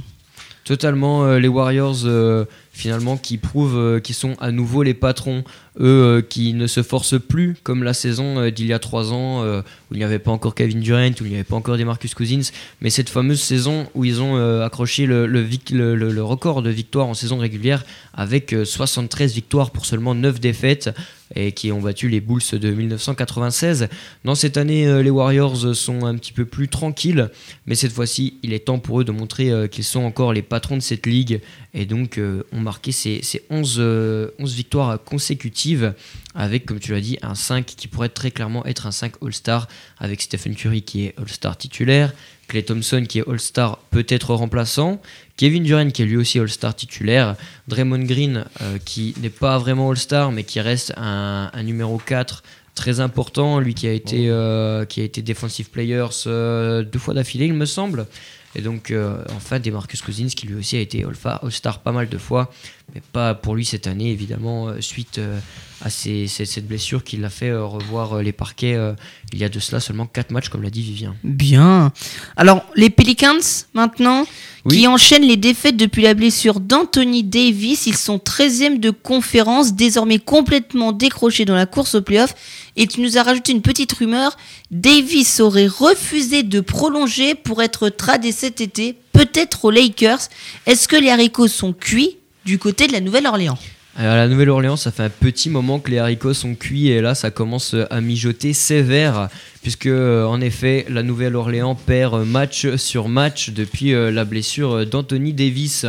Totalement, euh, les Warriors, euh, finalement, qui prouvent euh, qu'ils sont à nouveau les patrons. Eux qui ne se forcent plus comme la saison d'il y a trois ans, où il n'y avait pas encore Kevin Durant, où il n'y avait pas encore des Marcus Cousins. Mais cette fameuse saison où ils ont accroché le, le, record de victoires en saison régulière avec euh, 73 victoires pour seulement 9 défaites et qui ont battu les Bulls de 1996. Dans cette année, euh, les Warriors sont un petit peu plus tranquilles, mais cette fois-ci, il est temps pour eux de montrer euh, qu'ils sont encore les patrons de cette ligue et donc euh, ont marqué ces, ces 11, euh, 11 victoires consécutives avec, comme tu l'as dit, un 5 qui pourrait très clairement être un 5 All-Star avec Stephen Curry qui est All-Star titulaire, Clay Thompson qui est All-Star peut-être remplaçant, Kevin Durant qui est lui aussi All-Star titulaire, Draymond Green euh, qui n'est pas vraiment All-Star mais qui reste un, un numéro 4 très important, lui qui a été, euh, qui a été Defensive Players euh, deux fois d'affilée il me semble. Et donc, euh, enfin, des Marcus Cousins qui lui aussi a été All-Star pas mal de fois, mais pas pour lui cette année, évidemment, euh, suite euh, à cette blessure qui l'a fait revoir les parquets il y a de cela seulement 4 matchs, comme l'a dit Vivien. Bien. Alors, les Pelicans, maintenant, Qui enchaînent les défaites depuis la blessure d'Anthony Davis. Ils sont 13e de conférence, désormais complètement décrochés dans la course au playoff. Et tu nous as rajouté une petite rumeur. Davis aurait refusé de prolonger pour être tradé cet été, peut-être aux Lakers. Est-ce que les haricots sont cuits du côté de la Nouvelle-Orléans? À la Nouvelle-Orléans, ça fait un petit moment que les haricots sont cuits et là, ça commence à mijoter sévère, puisque euh, en effet, la Nouvelle-Orléans perd euh, match sur match depuis euh, la blessure euh, d'Anthony Davis.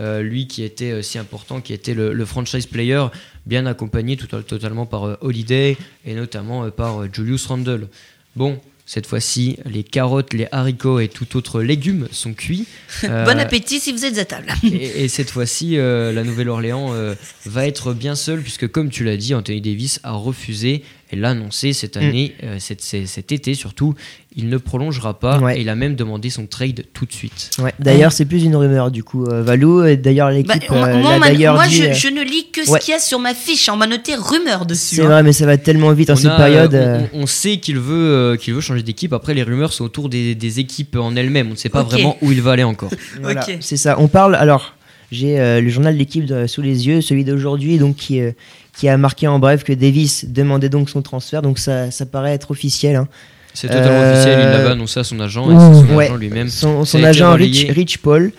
Euh, lui qui était euh, si important, qui était le, franchise player, bien accompagné totalement par euh, Holiday et notamment euh, par euh, Julius Randle. Bon, cette fois-ci, les carottes, les haricots et tout autre légumes sont cuits. *laughs* Euh, Bon appétit si vous êtes à table. et, et cette fois-ci, euh, la Nouvelle-Orléans euh, va être bien seule, puisque comme tu l'as dit, Anthony Davis a refusé et l'a annoncé cette année, euh, cette- cet, cet été surtout, il ne prolongera pas Ouais. et il a même demandé son trade tout de suite. Ouais. D'ailleurs, c'est plus une rumeur du coup, euh, Valou. D'ailleurs, Bah, l'équipe moi, euh, moi, l'a on m'a- d'ailleurs moi, dit. je, euh, je ne lis que ce ouais. qu'il y a sur ma fiche. On m'a noté rumeur dessus. C'est hein. vrai, mais ça va tellement vite en On cette a, période. on, on sait qu'il veut, euh, qu'il veut changer d'équipe. Après, les rumeurs sont autour des, des équipes en elles-mêmes. On ne sait pas vraiment où il va aller encore. *laughs* Voilà, Ok. c'est ça. On parle alors. J'ai euh, le journal de l'équipe sous les yeux, celui d'aujourd'hui, donc qui, euh, qui a marqué en bref que Davis demandait donc son transfert. Donc ça, ça paraît être officiel. hein. C'est totalement Euh, officiel. Il l'avait annoncé à son agent et son ouais. agent lui-même. Son, agent Rich Paul.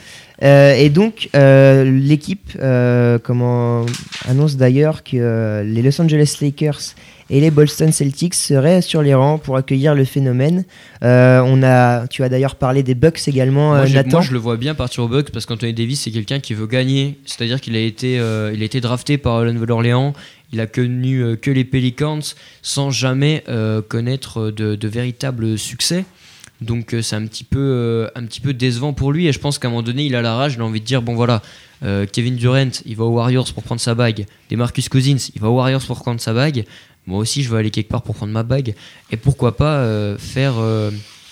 Euh, et donc euh, l'équipe euh, comment annonce d'ailleurs que les Los Angeles Lakers et les Boston Celtics seraient sur les rangs pour accueillir le phénomène. On a, tu as d'ailleurs parlé des Bucks également, Moi, Nathan. moi, je le vois bien partir au Bucks parce qu'Anthony Davis, c'est quelqu'un qui veut gagner. C'est-à-dire qu'il a, été, il a été drafté par la Nouvelle-Orléans. Il a connu que les Pelicans sans jamais connaître de, de véritable succès. Donc euh, c'est un, petit peu, euh, un petit peu décevant pour lui. Et je pense qu'à un moment donné, il a la rage. Il a envie de dire bon voilà, euh, Kevin Durant, il va aux Warriors pour prendre sa bague. Des Marcus Cousins, il va aux Warriors pour prendre sa bague. Moi aussi, je veux aller quelque part pour prendre ma bague. Et pourquoi pas faire.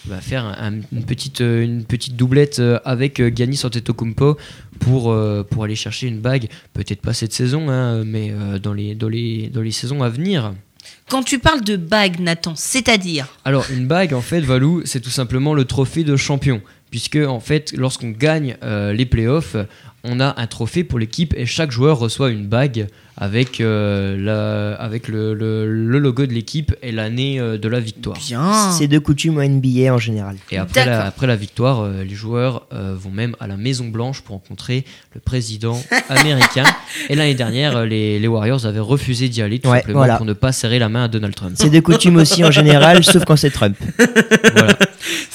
bah, une, petite, doublette avec Giannis Antetokounmpo pour, pour aller chercher une bague. Peut-être pas cette saison, hein, mais dans les saisons à venir. Quand tu parles de bague, Nathan, c'est-à-dire Alors, une bague, en fait, Valou, c'est tout simplement le trophée de champion. Puisque, en fait, lorsqu'on gagne euh, les playoffs, on a un trophée pour l'équipe et chaque joueur reçoit une bague avec, euh, la, avec le, le- le logo de l'équipe et l'année euh, de la victoire. Bien. C'est de coutume au NBA en général. Et après la, après la victoire, euh, les joueurs euh, vont même à la Maison Blanche pour rencontrer le président *laughs* américain. Et l'année dernière, les, les Warriors avaient refusé d'y aller tout Ouais, simplement voilà. pour ne pas serrer la main à Donald Trump. C'est de coutume aussi en général, sauf quand c'est Trump. *laughs* Voilà.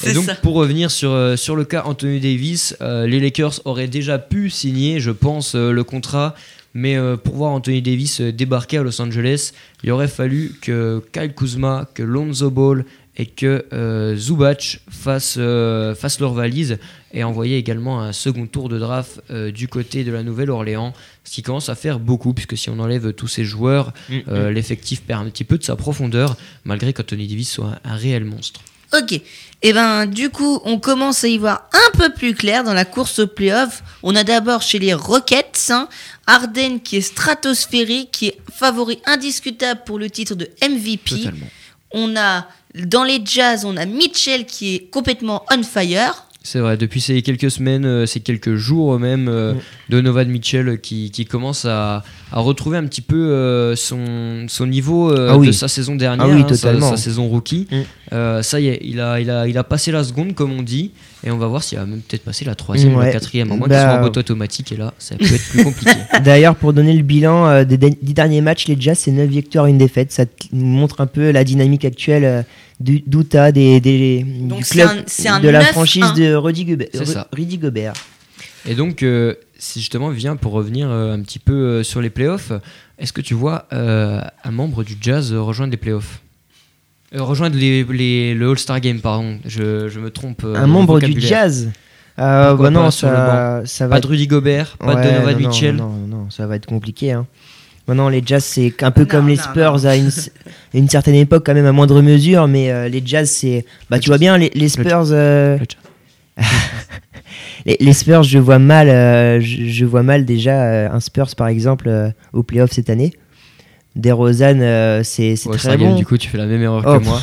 Et donc ça. pour revenir sur, sur le cas Anthony Davis, euh, les Lakers auraient déjà pu signer, je pense, euh, le contrat. Mais euh, pour voir Anthony Davis euh, débarquer à Los Angeles, il aurait fallu que Kyle Kuzma, que Lonzo Ball et que euh, Zubac fassent, euh, fassent leur valise et envoyer également un second tour de draft euh, du côté de la Nouvelle-Orléans, ce qui commence à faire beaucoup, puisque si on enlève tous ces joueurs, euh, l'effectif perd un petit peu de sa profondeur, malgré qu'Anthony Davis soit un, un réel monstre. Ok. Et ben, du coup, on commence à y voir un peu plus clair dans la course au playoff. On a d'abord chez les Rockets, hein, Harden qui est stratosphérique, qui est favori indiscutable pour le titre de MVP. Totalement. On a dans les Jazz, on a Mitchell qui est complètement on fire. C'est vrai, depuis ces quelques semaines, euh, ces quelques jours même, euh, Mm. Donovan Mitchell qui, qui commence à, à retrouver un petit peu euh, son, son niveau euh, Ah oui. de sa saison dernière, Ah oui, hein, sa- saison rookie. Mm. Ça y est, il a, il, a, il a passé la seconde, comme on dit, et on va voir s'il va même peut-être passer la troisième ou la quatrième, à moins Bah, qu'il soit en boîte automatique, et là, ça peut être plus compliqué. *laughs* D'ailleurs, pour donner le bilan des dix dix derniers matchs, les Jazz, c'est 9 victoires, une défaite. Ça te montre un peu la dynamique actuelle du d'Utah, des, des, Donc du c'est club, un- c'est un de la 9-1. franchise de Rudy Gobert. C'est ça. Rudy Gobert. Et donc, euh, si justement vient pour revenir euh, un petit peu euh, sur les playoffs, est-ce que tu vois euh, un membre du Jazz euh, rejoindre les playoffs? Euh, Rejoindre les, les- le All-Star Game, pardon, je, je me trompe. euh, un membre du. Jazz? Euh, bah non, pas sur le ça, ça va Pas de Rudy Gobert, pas Ouais, de Donovan non, non, Mitchell. Non, non, non, ça va être compliqué. Hein. Maintenant, les Jazz, c'est un peu Non, comme les Spurs non. à une, une certaine époque, quand même à moindre mesure, mais euh, les Jazz, c'est. Bah, Le tu vois bien, les, les Spurs. euh, Le *laughs* les, les Spurs, je vois mal, euh, je, je vois mal déjà euh, un Spurs par exemple euh, au playoff cette année. DeRozan, euh, c'est Ouais, très bon. du coup, tu fais la même erreur Oh, que moi.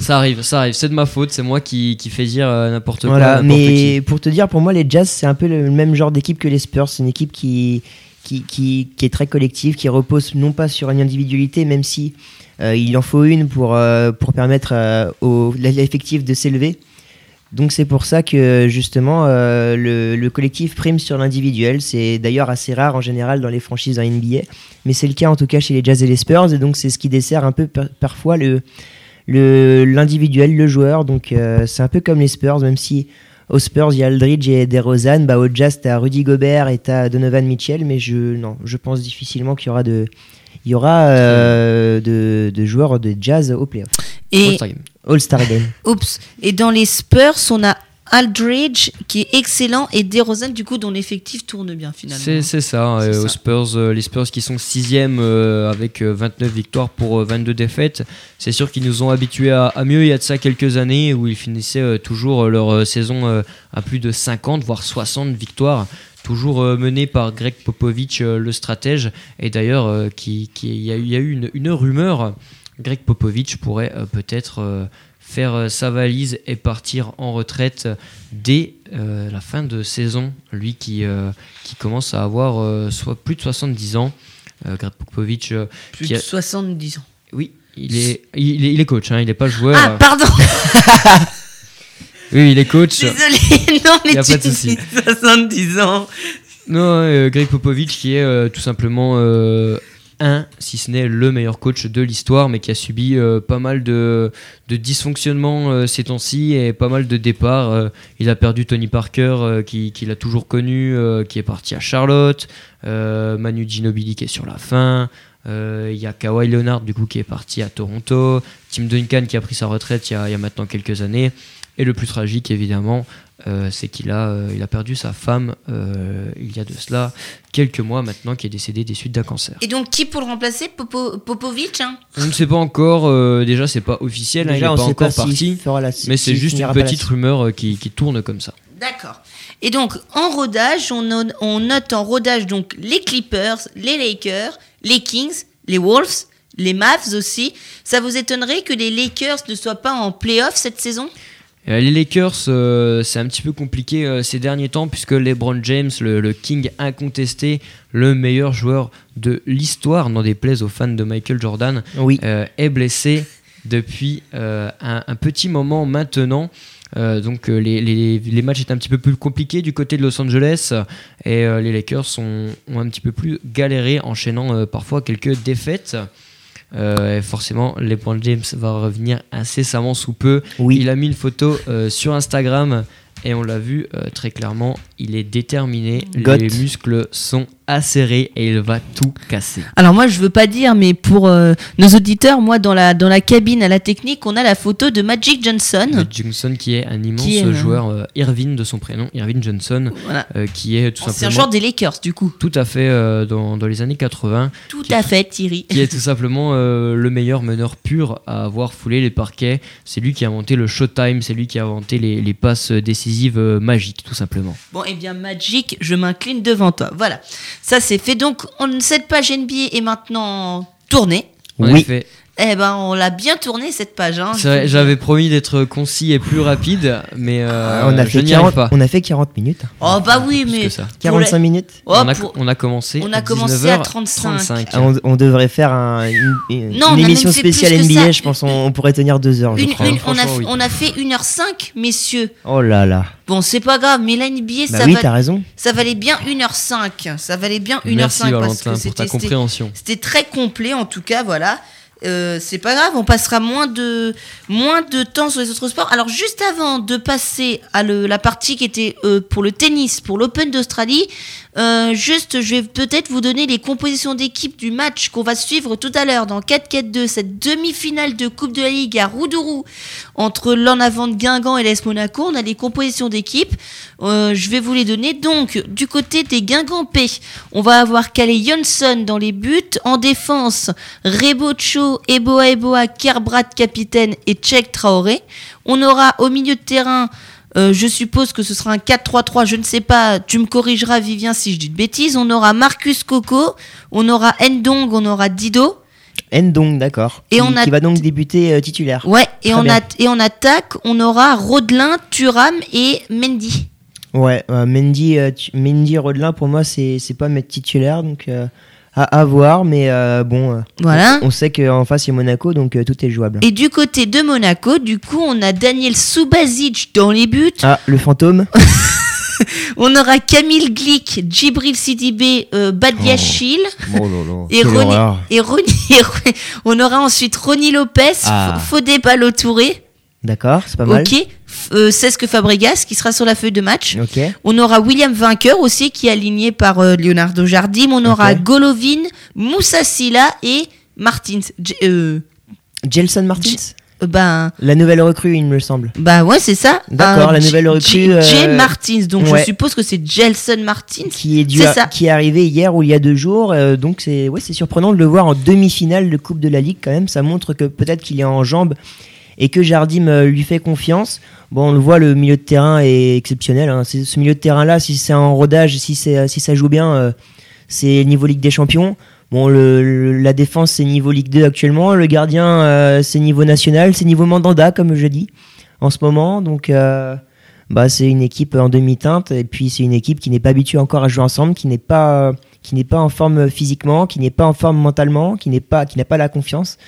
Ça arrive, ça arrive. C'est de ma faute. C'est moi qui, qui fais dire euh, n'importe quoi. Voilà, n'importe mais qui. pour te dire, pour moi, les Jazz, c'est un peu le même genre d'équipe que les Spurs. C'est une équipe qui, qui, est très collective, qui repose non pas sur une individualité, même si euh, il en faut une pour, euh, pour permettre euh, l'effectif de s'élever. Donc c'est pour ça que justement euh, le, le collectif prime sur l'individuel. C'est d'ailleurs assez rare en général dans les franchises dans NBA, mais c'est le cas en tout cas chez les Jazz et les Spurs. Et donc c'est ce qui dessert un peu par- parfois le l'individuel, le, joueur. Donc c'est un peu comme les Spurs, même si aux Spurs il y a Aldridge et DeRozan, bah au Jazz t'as Rudy Gobert et t'as Donovan Mitchell, mais je non, je pense difficilement qu'il y aura de il y aura euh, de, de joueurs de jazz au playoff. Et, All-Star Game. All-Star Game. oups, et dans les Spurs, on a Aldridge qui est excellent et DeRozan du coup dont l'effectif tourne bien finalement. C'est ça, euh, aux Spurs, euh, les Spurs qui sont 6 avec euh, 29 victoires pour euh, 22 défaites. C'est sûr qu'ils nous ont habitués à, à mieux il y a de ça quelques années où ils finissaient euh, toujours euh, leur euh, saison euh, à plus de 50 voire 60 victoires. Toujours euh, mené par Greg Popovich, euh, le stratège, et d'ailleurs, euh, qui, qui- il y, a eu- il y a eu une, une rumeur. Greg Popovich pourrait euh, peut-être euh, faire euh, sa valise et partir en retraite dès euh, la fin de saison. Lui qui, euh, qui commence à avoir euh, soit plus de 70 ans. Greg Popovich, euh, Plus qui a- de 70 ans. oui, il est, il est, il est coach, hein, il n'est pas joueur. Ah, pardon, *laughs* oui, il est coach. désolé, *laughs* non mais Y a tu pas de souci. dis 70 ans. Non, Greg Popovich qui est tout simplement un, si ce n'est le meilleur coach de l'histoire, mais qui a subi euh, pas mal de, de dysfonctionnements euh, ces temps-ci et pas mal de départs. Euh, il a perdu Tony Parker, qui, qui l'a toujours connu, qui est parti à Charlotte. Manu Ginobili qui est sur la fin. Il y a Kawhi Leonard du coup qui est parti à Toronto. Tim Duncan qui a pris sa retraite il y a maintenant quelques années. Et le plus tragique évidemment, euh, c'est qu'il a, euh, il a perdu sa femme euh, il y a de cela quelques mois maintenant, qui est décédée des suites d'un cancer. Et donc qui pour le remplacer? Popo, Popovic hein? On ne sait pas encore, euh, déjà c'est pas officiel, hein, il Déjà, n'est on pas sait encore pas parti, fera la- mais c'est juste une la petite rumeur qui, qui tourne comme ça. D'accord. Et donc, en rodage, on, on note en rodage donc les Clippers, les Lakers, les Kings, les Wolves, les Mavs aussi. Ça vous étonnerait que les Lakers ne soient pas en playoff cette saison? Les Lakers, euh, c'est un petit peu compliqué euh, ces derniers temps puisque LeBron James, le, le King incontesté, le meilleur joueur de l'histoire, n'en déplaise aux fans de Michael Jordan, Oui. euh, est blessé depuis euh, un, un petit moment maintenant. Euh, donc euh, les, les- les matchs étaient un petit peu plus compliqués du côté de Los Angeles et euh, les Lakers sont- ont un petit peu plus galéré, enchaînant euh, parfois quelques défaites. Euh, et forcément, LeBron James va revenir incessamment sous peu. Oui. Il a mis une photo euh, sur Instagram et on l'a vu euh, très clairement, il est déterminé, Got. les muscles sont acérés et il va tout casser. Alors moi, je veux pas dire, mais pour euh, nos auditeurs, moi, dans la, dans la cabine à la technique, on a la photo de Magic Johnson. Matt Johnson qui est un immense est, euh, joueur, euh, Irvin de son prénom, Irvin Johnson, Voilà. euh, qui est tout C'est un simplement joueur des Lakers, du coup. tout à fait euh, dans, dans les années 80, Tout à fait, Thierry. qui est *laughs* tout simplement euh, le meilleur meneur pur à avoir foulé les parquets. C'est lui qui a inventé le showtime, c'est lui qui a inventé les, les passes décisives euh, magiques, tout simplement. Bon, eh bien, Magic, je m'incline devant toi. Voilà. Ça, c'est fait. Donc, on, cette page NBA est maintenant tournée. En Oui. effet, Eh ben, on l'a bien tournée, cette page. Hein, C'est vrai, j'avais promis d'être concis et plus rapide, mais euh, on, a je fait n'y arrive 40, pas. on a fait 40 minutes. Oh, bah oui, Plus mais. que ça. pour 45 les- minutes. Oh, on, a, pour- on a commencé on a à commencé à 19h35. Ah, on, on devrait faire un- une, une- Non, on une a émission même fait plus spéciale que NBA, ça. je pense on, on pourrait tenir deux heures, je Une- crois. une- on, a, franchement, oui. on a fait 1h05, messieurs. Oh là là. Bon, c'est pas grave, mais la NBA, Bah ça, oui, va- t'as raison. ça valait bien 1h05. Ça valait bien 1h05 Merci parce Valentin que pour ta c'était- c'était compréhension. C'était très complet en tout cas, voilà. Euh, c'est pas grave, on passera moins de, moins de temps sur les autres sports. Alors juste avant de passer à la partie qui était euh, pour le tennis, pour l'Open d'Australie, euh, juste je vais peut-être vous donner les compositions d'équipe du match qu'on va suivre tout à l'heure dans 4-4-2, cette demi-finale de Coupe de la Ligue à Roudourou entre l'en avant de Guingamp et l'Est Monaco. On a les compositions d'équipe. Euh, je vais vous les donner. Donc, du côté des Guingampais, on va avoir Calais Johnson dans les buts. En défense, Rebocho, Eboa Eboa, Kerbrat capitaine et Tchèque Traoré. On aura au milieu de terrain Euh, je suppose que ce sera un 4-3-3, je ne sais pas, tu me corrigeras Vivien si je dis de bêtises. On aura Marcus Coco, on aura Ndong, on aura Dido. Ndong, d'accord. Et qui, on a- qui va donc débuter euh, titulaire. Ouais, et, Très on bien. a, et en attaque, on aura Rodelin, Thuram et Mendy. Ouais, euh, Mendy, tu- Mendy Rodelin, pour moi, c'est c'est pas mettre titulaire, donc à, à voir, mais euh, bon, euh, Voilà. on sait qu'en face, il y a Monaco, donc euh, tout est jouable. Et du côté de Monaco, du coup, on a Daniel Subasic dans les buts. Ah, le fantôme *laughs* On aura Camille Glick, Djibril Sidibé, euh, Badiachil. Oh là, Et Ronny, et Ronny- *laughs* et Ron- on aura ensuite Ronny Lopez, Ah. Fodé Balotouré, D'accord, c'est pas mal. ok, euh, Cesque Fabregas qui sera sur la feuille de match. Ok. On aura William Vainqueur aussi qui est aligné par euh, Leonardo Jardim. On aura. Golovin, Moussa Silla et Martins. J- euh, Gelson Martins ben, La nouvelle recrue, il me semble. bah ouais, c'est ça. D'accord, la nouvelle recrue, J- J. euh, Martins. Donc ouais. je suppose que c'est Gelson Martins. Qui est, dû C'est à- ça. qui est arrivé hier ou il y a deux jours. euh, donc c'est ouais, c'est surprenant de le voir en demi-finale de Coupe de la Ligue quand même. Ça montre que peut-être qu'il est en jambes et que Jardim euh, lui fait confiance. Bon, on le voit, le milieu de terrain est exceptionnel. hein. Ce milieu de terrain-là, si c'est en rodage, si, c'est- si ça joue bien, euh, c'est niveau Ligue des Champions. Bon, la défense, c'est niveau Ligue 2 actuellement. Le gardien, euh, c'est niveau national. C'est niveau Mandanda, comme je dis, en ce moment. Donc, euh, bah, c'est une équipe en demi-teinte. Et puis, c'est une équipe qui n'est pas habituée encore à jouer ensemble, qui n'est pas, qui n'est pas en forme physiquement, qui n'est pas en forme mentalement, qui n'est pas, qui n'a pas la confiance.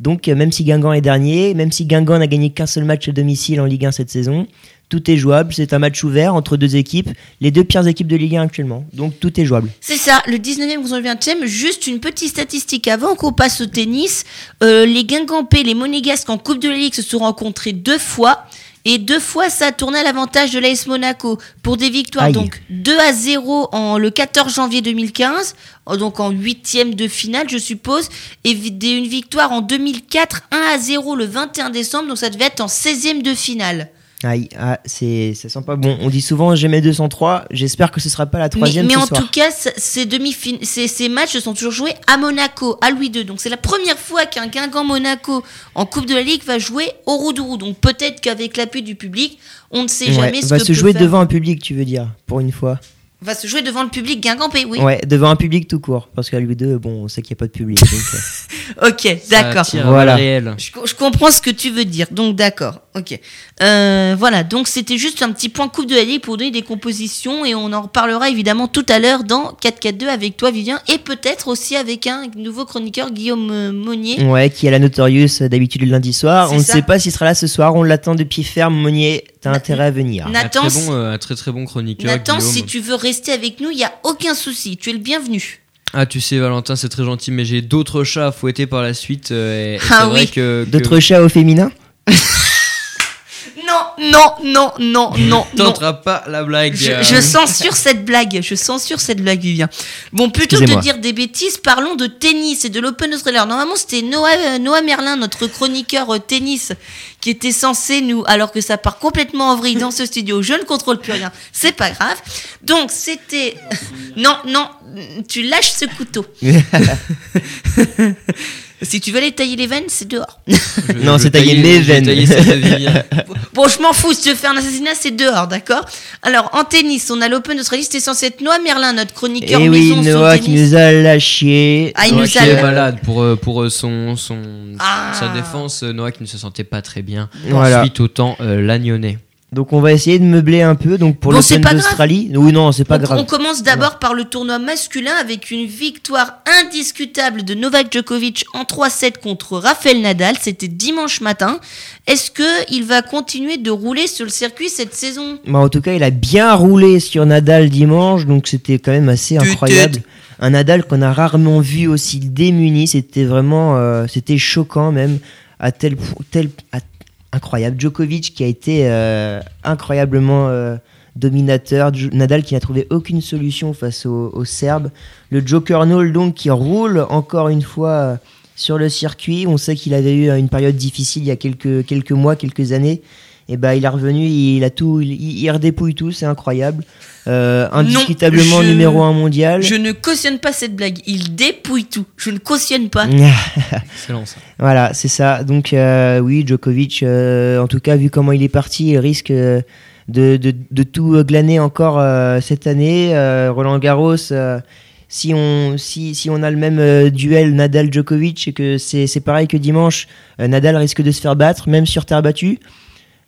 Donc, euh, même si Guingamp est dernier, même si Guingamp n'a gagné qu'un seul match à domicile en Ligue 1 cette saison, tout est jouable. C'est un match ouvert entre deux équipes, les deux pires équipes de Ligue 1 actuellement. Donc, tout est jouable. C'est ça, le 19e contre le 20e. Juste une petite statistique avant qu'on passe au tennis. Euh, les Guingampais, les Monégasques en Coupe de la Ligue se sont rencontrés deux fois. Et deux fois, ça a tourné à l'avantage de l'AS Monaco pour des victoires. Aïe. Donc 2 à 0 en, le 14 janvier 2015, euh, donc en huitième de finale, je suppose. Et une victoire en 2004, 1 à 0 le 21 décembre. Donc ça devait être en 16e de finale. Aïe, ah, c'est, ça sent pas bon. On dit souvent jamais 203. J'espère que ce sera pas la Mais, troisième mais ce en soir. tout cas, ces, demi ces, ces matchs se sont toujours joués à Monaco, à Louis II. Donc c'est la première fois qu'un Guingamp Monaco en Coupe de la Ligue va jouer au Roudourou. Donc peut-être qu'avec l'appui du public, on ne sait Ouais, jamais ce va que se peut jouer faire- devant un public, tu veux dire, pour une fois. Va se jouer devant le public Guingampais, oui. Ouais, devant un public tout court. Parce qu'à Louis II, bon, on sait qu'il n'y a pas de public. donc, *laughs* euh, Ok, d'accord. Voilà. Je, je comprends ce que tu veux dire, donc d'accord, ok. Euh, voilà, donc c'était juste un petit point Coupe de la Ligue pour donner des compositions et on en reparlera évidemment tout à l'heure dans 4-4-2 avec toi Vivien et peut-être aussi avec un nouveau chroniqueur Guillaume euh, Monnier. ouais, qui est la Notorious d'habitude le lundi soir. On ne sait pas s'il sera là ce soir. On l'attend de pied ferme. Monnier, t'as intérêt à venir. Na- Un Nathan, très, bon, euh, un très très bon chroniqueur. Nathan, Guillaume. si tu veux rester avec nous, il n'y a aucun souci, tu es le bienvenu. Ah, tu sais, Valentin, c'est très gentil, mais j'ai d'autres chats à fouetter par la suite. euh, et- et Ah oui. que. que- D'autres chats au féminin? *laughs* Non, non, non, non, non. *laughs* Tenteras pas la blague. Je, euh. je censure cette blague, je censure cette blague, Vivien. Bon, plutôt que de dire des bêtises, parlons de tennis et de l'Open Australia. Normalement, c'était Noah, euh, Noah Merlin, notre chroniqueur euh, tennis, qui était censé nous, alors que ça part complètement en vrille dans ce studio, je ne contrôle plus rien, c'est pas grave. Donc, c'était... *laughs* Non, non, tu lâches ce couteau. *laughs* si tu veux aller tailler les veines, c'est dehors. Je- *laughs* Non, je c'est tailler je veines. *laughs* Bon, je m'en fous, si tu veux faire un assassinat, c'est dehors, d'accord? Alors, en tennis, on a l'Open d'Australie, c'était censé être Noah Merlin, notre chroniqueur Et Eh oui, Noah qui tennis. nous a lâchés. Ah, il Noah nous qui a... est malade pour, euh, pour euh, son, son, Ah. sa défense. Noah qui ne se sentait pas très bien. Voilà. Suite au temps euh. Donc on va essayer de meubler un peu. Donc pour Bon, l'Open d'Australie. Oui, non, c'est pas on, grave. on commence d'abord par le tournoi masculin avec une victoire indiscutable de Novak Djokovic en 3-7 contre Rafael Nadal. C'était dimanche matin. Est-ce que il va continuer de rouler sur le circuit cette saison? Bah, en tout cas, il a bien roulé sur Nadal dimanche, donc c'était quand même assez incroyable. Un Nadal qu'on a rarement vu aussi démuni, c'était vraiment, euh, c'était choquant même, à tel point, tel, à- incroyable. Djokovic qui a été euh, incroyablement euh, dominateur, Nadal qui n'a trouvé aucune solution face aux, Serbes. Le Joker Null donc qui roule encore une fois euh, sur le circuit. On sait qu'il avait eu une période difficile il y a quelques, quelques mois, quelques années. Et ben il est revenu, il a tout, il, il redépouille tout, c'est incroyable. Euh, indiscutablement je- numéro un mondial. Je ne cautionne pas cette blague. Il dépouille tout. Je ne cautionne pas. *laughs* Excellent ça. Voilà, c'est ça. Donc euh, oui, Djokovic, euh, en tout cas, vu comment il est parti, il risque euh, de, de, de tout glaner encore euh, cette année. Euh, Roland Garros, euh, si, on, si, si on a le même euh, duel Nadal-Djokovic et que c'est c'est pareil que dimanche, euh, Nadal risque de se faire battre, même sur terre battue.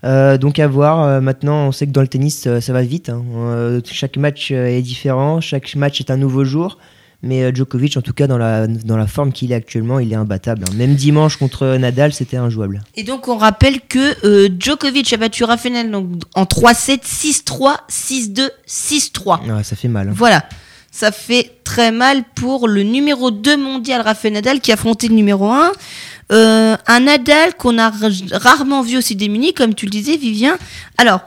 Euh, donc à voir. Euh, maintenant, on sait que dans le tennis, euh, ça va vite. hein. Euh, chaque match euh, est différent, chaque match est un nouveau jour. Mais Djokovic, en tout cas, dans la, dans la forme qu'il est actuellement, il est imbattable. hein. Même dimanche contre Nadal, c'était injouable. Et donc on rappelle que euh, Djokovic a battu Rafael donc, en 3-7, 6-3, 6-2, 6-3. Ouais, ça fait mal. hein. Voilà. Ça fait très mal pour le numéro 2 mondial Rafael Nadal qui affrontait le numéro 1. Euh, un Nadal qu'on a rarement vu aussi démuni, comme tu le disais, Vivien. Alors,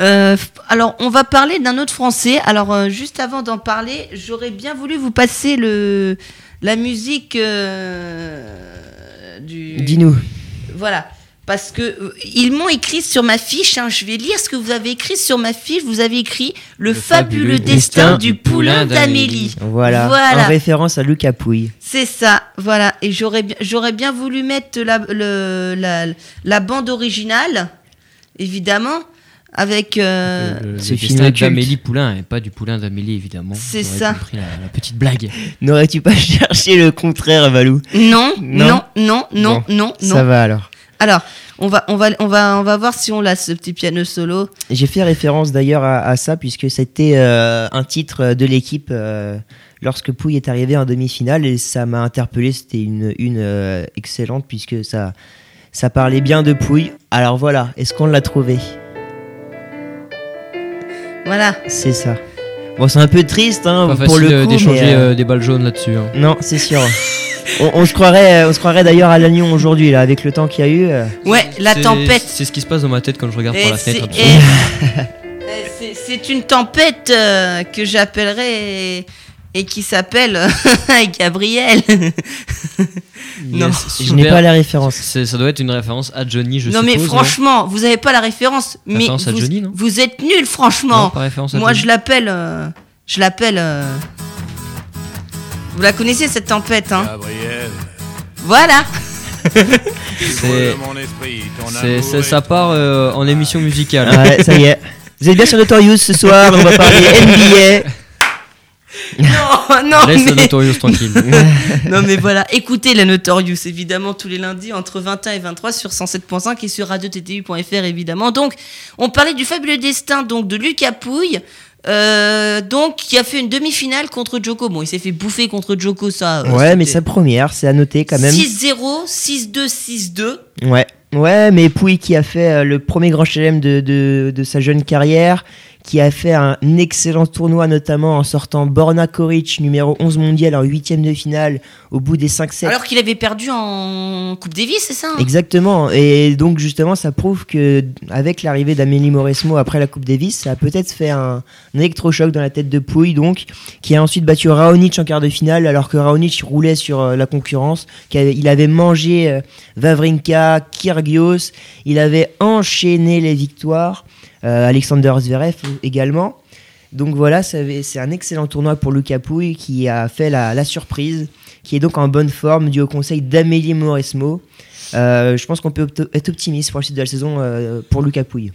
euh, alors on va parler d'un autre Français. Alors, euh, juste avant d'en parler, j'aurais bien voulu vous passer le, la musique du. Dis-nous. Voilà. Parce que euh, ils m'ont écrit sur ma fiche, hein, je vais lire ce que vous avez écrit sur ma fiche. Vous avez écrit le, fabuleux, destin, du poulain d'Amélie. Voilà. Voilà. En référence à Lucas Pouille. C'est ça, voilà. Et j'aurais bien, j'aurais bien voulu mettre la, le- la, la bande originale, évidemment, avec. euh, Le, le ce destin film d'Amélie Poulain et pas du Poulain d'Amélie évidemment. C'est ça. compris la, la petite blague. N'aurais-tu pas *laughs* cherché le contraire, Valou? Non, Non. non, non, non, non, non. Ça va alors. Alors, on va, on va, on va, on va voir si on l'a ce petit piano solo. J'ai fait référence d'ailleurs à, à ça puisque c'était euh, un titre de l'équipe euh, lorsque Pouille est arrivé en demi-finale et ça m'a interpellé. C'était une, une euh, excellente puisque ça, ça parlait bien de Pouille. Alors voilà, est-ce qu'on l'a trouvé? Voilà. C'est ça. Bon, c'est un peu triste hein, Pas pour facile le euh, coup. d'échanger mais, euh, euh, des balles jaunes là-dessus. hein. Non, c'est sûr. *laughs* on, on se croirait, on se croirait d'ailleurs à Lannion aujourd'hui là, avec le temps qu'il y a eu. euh. Ouais, la C'est- tempête. C'est ce qui se passe dans ma tête quand je regarde Et par la c'est- fenêtre. et- et *laughs* c'est- C'est une tempête euh, que j'appellerai et, qui s'appelle *laughs* Gabriel. *laughs* non. Je n'ai pas la référence. C'est- Ça doit être une référence à Johnny, je non suppose. mais franchement, vous avez pas la référence. Mais Référence à vous, Johnny, non vous êtes Non, franchement. pas référence à Moi, Johnny. je l'appelle. euh, je l'appelle. euh, Vous la connaissez cette tempête, hein Gabriel, Voilà. *laughs* C'est- ça part euh, en émission musicale. Ouais, ça y est. Vous êtes bien sur Notorious ce soir, on va parler NBA. Non, non, Laisse le mais, Notorious tranquille. *laughs* non, mais voilà. Écoutez la Notorious, évidemment, tous les lundis entre 21 et 23 sur 107.5 et sur radio-ttu.fr, évidemment. Donc, on parlait du fabuleux destin donc de Lucas Pouille. euh, donc, qui a fait une demi-finale contre Joko. Bon, il s'est fait bouffer contre Joko, ça. euh, Ouais, mais sa première, c'est à noter quand même. 6-0, 6-2, 6-2. Ouais. Ouais, mais Pouille qui a fait euh, le premier grand chelem de, de, de sa jeune carrière, qui a fait un excellent tournoi notamment en sortant Borna Koric, numéro 11 mondial en huitième de finale, au bout des 5 sets. Alors qu'il avait perdu en Coupe Davis, c'est ça hein? Exactement. Et donc justement, ça prouve que avec l'arrivée d'Amélie Mauresmo après la Coupe Davis, ça a peut-être fait un, un électrochoc dans la tête de Pouille, donc qui a ensuite battu Raonic en quart de finale, alors que Raonic roulait sur euh, la concurrence. Il avait mangé euh, Vavrinka, Kyrgios, il avait enchaîné les victoires. Euh, Alexander Zverev également. Donc voilà, c'est un excellent tournoi pour Lucas Pouille qui a fait la, la surprise, qui est donc en bonne forme dû au conseil d'Amélie Mauresmo. Euh, je pense qu'on peut être optimiste pour la suite de la saison euh, pour Lucas Pouille.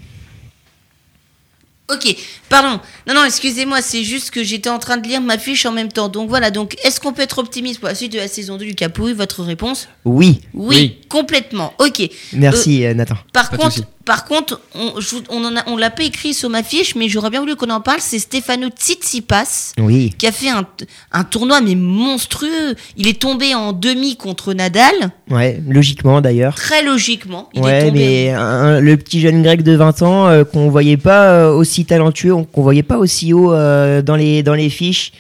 Ok, pardon. Non, non, excusez-moi, c'est juste que j'étais en train de lire ma fiche en même temps. Donc voilà, donc est-ce qu'on peut être optimiste pour la suite de la saison 2 du Capouille Votre réponse? Oui, oui, Oui. complètement. Ok. merci euh, Nathan. Par Pas contre. Par contre, on, je vous- on en a, on l'a pas écrit sur ma fiche, mais j'aurais bien voulu qu'on en parle. C'est Stefano Tsitsipas Oui, qui a fait un, un tournoi mais monstrueux. Il est tombé en demi contre Nadal, ouais, logiquement d'ailleurs. très logiquement. Il est Ouais, tombé. mais un- le petit jeune grec de 20 ans euh, qu'on voyait pas euh, aussi talentueux, on- qu'on voyait pas aussi haut euh, dans, les, dans les fiches,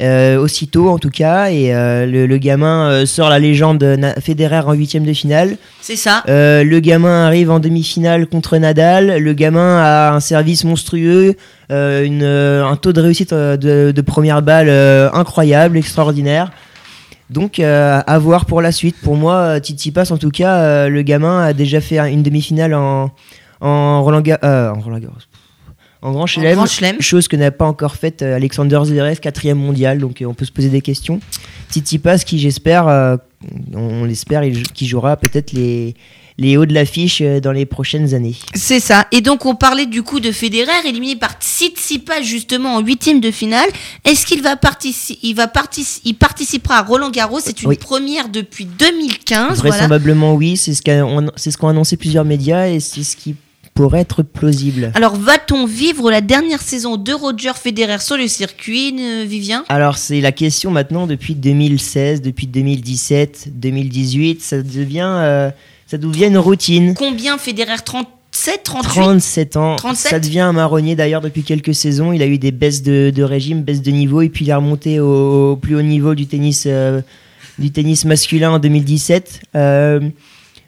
euh, aussitôt en tout cas. Et euh, le, le gamin euh, sort la légende Federer en huitième de finale. C'est ça. Euh, le gamin arrive en demi-finale contre Nadal. Le gamin a un service monstrueux, euh, une, euh, un taux de réussite euh, de, de première balle euh, incroyable, extraordinaire. Donc euh, à voir pour la suite. Pour moi, euh, Tsitsipas, en tout cas, euh, le gamin a déjà fait une demi-finale en, en Roland Ga- en Roland Garros. En Grand Chelem, chose que n'a pas encore faite euh, Alexander Zverev, quatrième mondial, donc euh, on peut se poser des questions. Tsitsipas qui j'espère, euh, on, on l'espère, qui jouera peut-être les, les hauts de l'affiche dans les prochaines années. C'est ça. Et donc on parlait du coup de Federer éliminé par Tsitsipas justement en huitième de finale. Est-ce qu'il va participer Il va partici- il participera à Roland Garros? C'est une Oui. première depuis 2015. Voilà. Vraisemblablement oui, c'est ce qu'ont c'est ce qu'ont annoncé plusieurs médias et c'est ce qui pourrait être plausible. Alors va-t-on vivre la dernière saison de Roger Federer sur le circuit, euh, Vivien? Alors c'est la question maintenant depuis 2016, depuis 2017, 2018, ça devient, euh, ça devient une routine. Combien Federer? 37, 38 37 ans, 37? ça devient un marronnier d'ailleurs depuis quelques saisons. Il a eu des baisses de, de régime, baisses de niveau, et puis il est remonté au, au plus haut niveau du tennis, euh, du tennis masculin en 2017. Euh,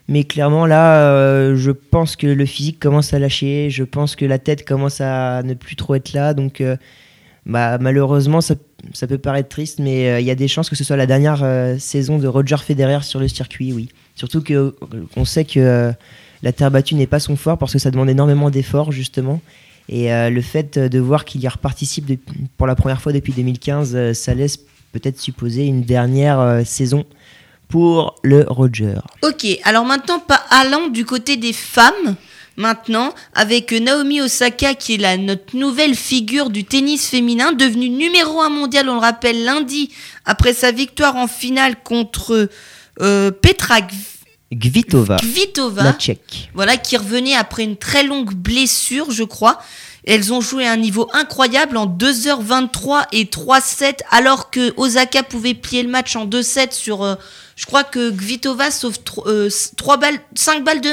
mais clairement là, euh, je pense que le physique commence à lâcher, je pense que la tête commence à ne plus trop être là, donc euh, bah, malheureusement ça, peut paraître triste, mais euh, il y a des chances que ce soit la dernière saison de Roger Federer sur le circuit, oui. Surtout que euh, on sait que la terre battue n'est pas son fort parce que ça demande énormément d'efforts justement. Et le fait de voir qu'il y reparticipe pour la première fois depuis 2015, euh, ça laisse peut-être supposer une dernière saison pour le Roger. Ok, alors maintenant, pas allant du côté des femmes, maintenant, avec Naomi Osaka, qui est la, notre nouvelle figure du tennis féminin, devenue numéro un mondial, on le rappelle, lundi, après sa victoire en finale contre euh, Petra Kvitova, Kvitova. la tchèque. Voilà, qui revenait après une très longue blessure, je crois. Elles ont joué à un niveau incroyable en 2h23 et 3-7, alors que Osaka pouvait plier le match en 2-7 sur. Euh, je crois que Kvitova sauve 3 balles, 5 balles de,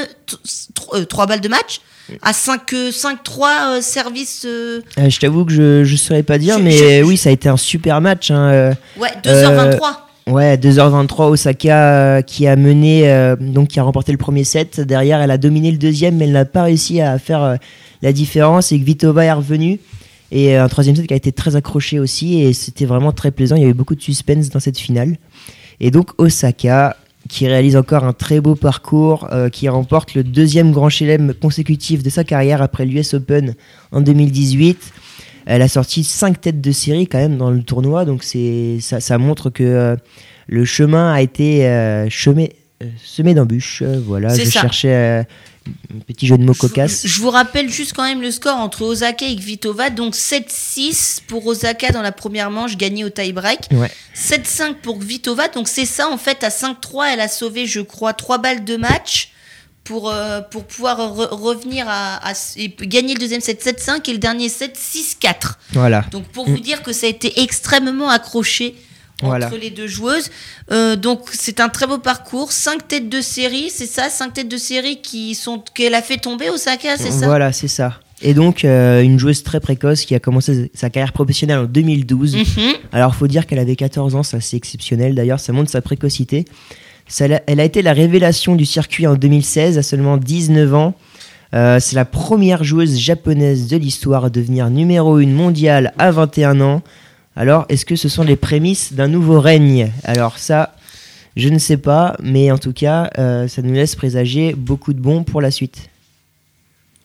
3, balles de match à 5, euh, 5-3 euh, service. euh, Euh, je t'avoue que je ne saurais pas dire, Je- mais je- oui, ça a été un super match. hein, euh, ouais, 2h23. Ouais, 2h23, Osaka euh, qui a mené, euh, donc qui a remporté le premier set. Derrière, elle a dominé le deuxième, mais elle n'a pas réussi à faire euh, la différence. Et Kvitova est revenue. Et euh, un troisième set qui a été très accroché aussi. Et c'était vraiment très plaisant. Il y a eu beaucoup de suspense dans cette finale. Et donc Osaka qui réalise encore un très beau parcours, euh, qui remporte le deuxième grand chelem consécutif de sa carrière après l'US Open en 2018. Elle a sorti 5 têtes de série quand même dans le tournoi, donc c'est ça, ça montre que euh, le chemin a été euh, chemé- semé d'embûches. Voilà, je ça. cherchais petit jeu de mots cocasse. Je vous rappelle juste quand même le score entre Osaka et Kvitova. Donc 7-6 pour Osaka dans la première manche, gagnée au tie-break. Ouais. 7-5 pour Kvitova. Donc c'est ça, en fait, à 5-3, elle a sauvé, je crois, 3 balles de match pour, euh, pour pouvoir re- revenir à, à- et gagner le deuxième set 7-5 et le dernier set 6-4. Voilà. Donc pour vous dire que ça a été extrêmement accroché entre les deux joueuses. Euh, donc c'est un très beau parcours. 5 têtes de série, c'est ça? 5 têtes de série qui sont qu'elle a fait tomber Osaka, c'est ça? Voilà, c'est ça. Et donc, euh, une joueuse très précoce qui a commencé sa carrière professionnelle en 2012. Mhm. Alors, faut dire qu'elle avait 14 ans, ça c'est exceptionnel d'ailleurs, ça montre sa précocité. Ça elle a été la révélation du circuit en 2016, à seulement 19 ans. Euh, c'est la première joueuse japonaise de l'histoire à devenir numéro 1 mondiale à 21 ans. Alors, est-ce que ce sont les prémices d'un nouveau règne? Alors ça, je ne sais pas, mais en tout cas, euh, ça nous laisse présager beaucoup de bons pour la suite.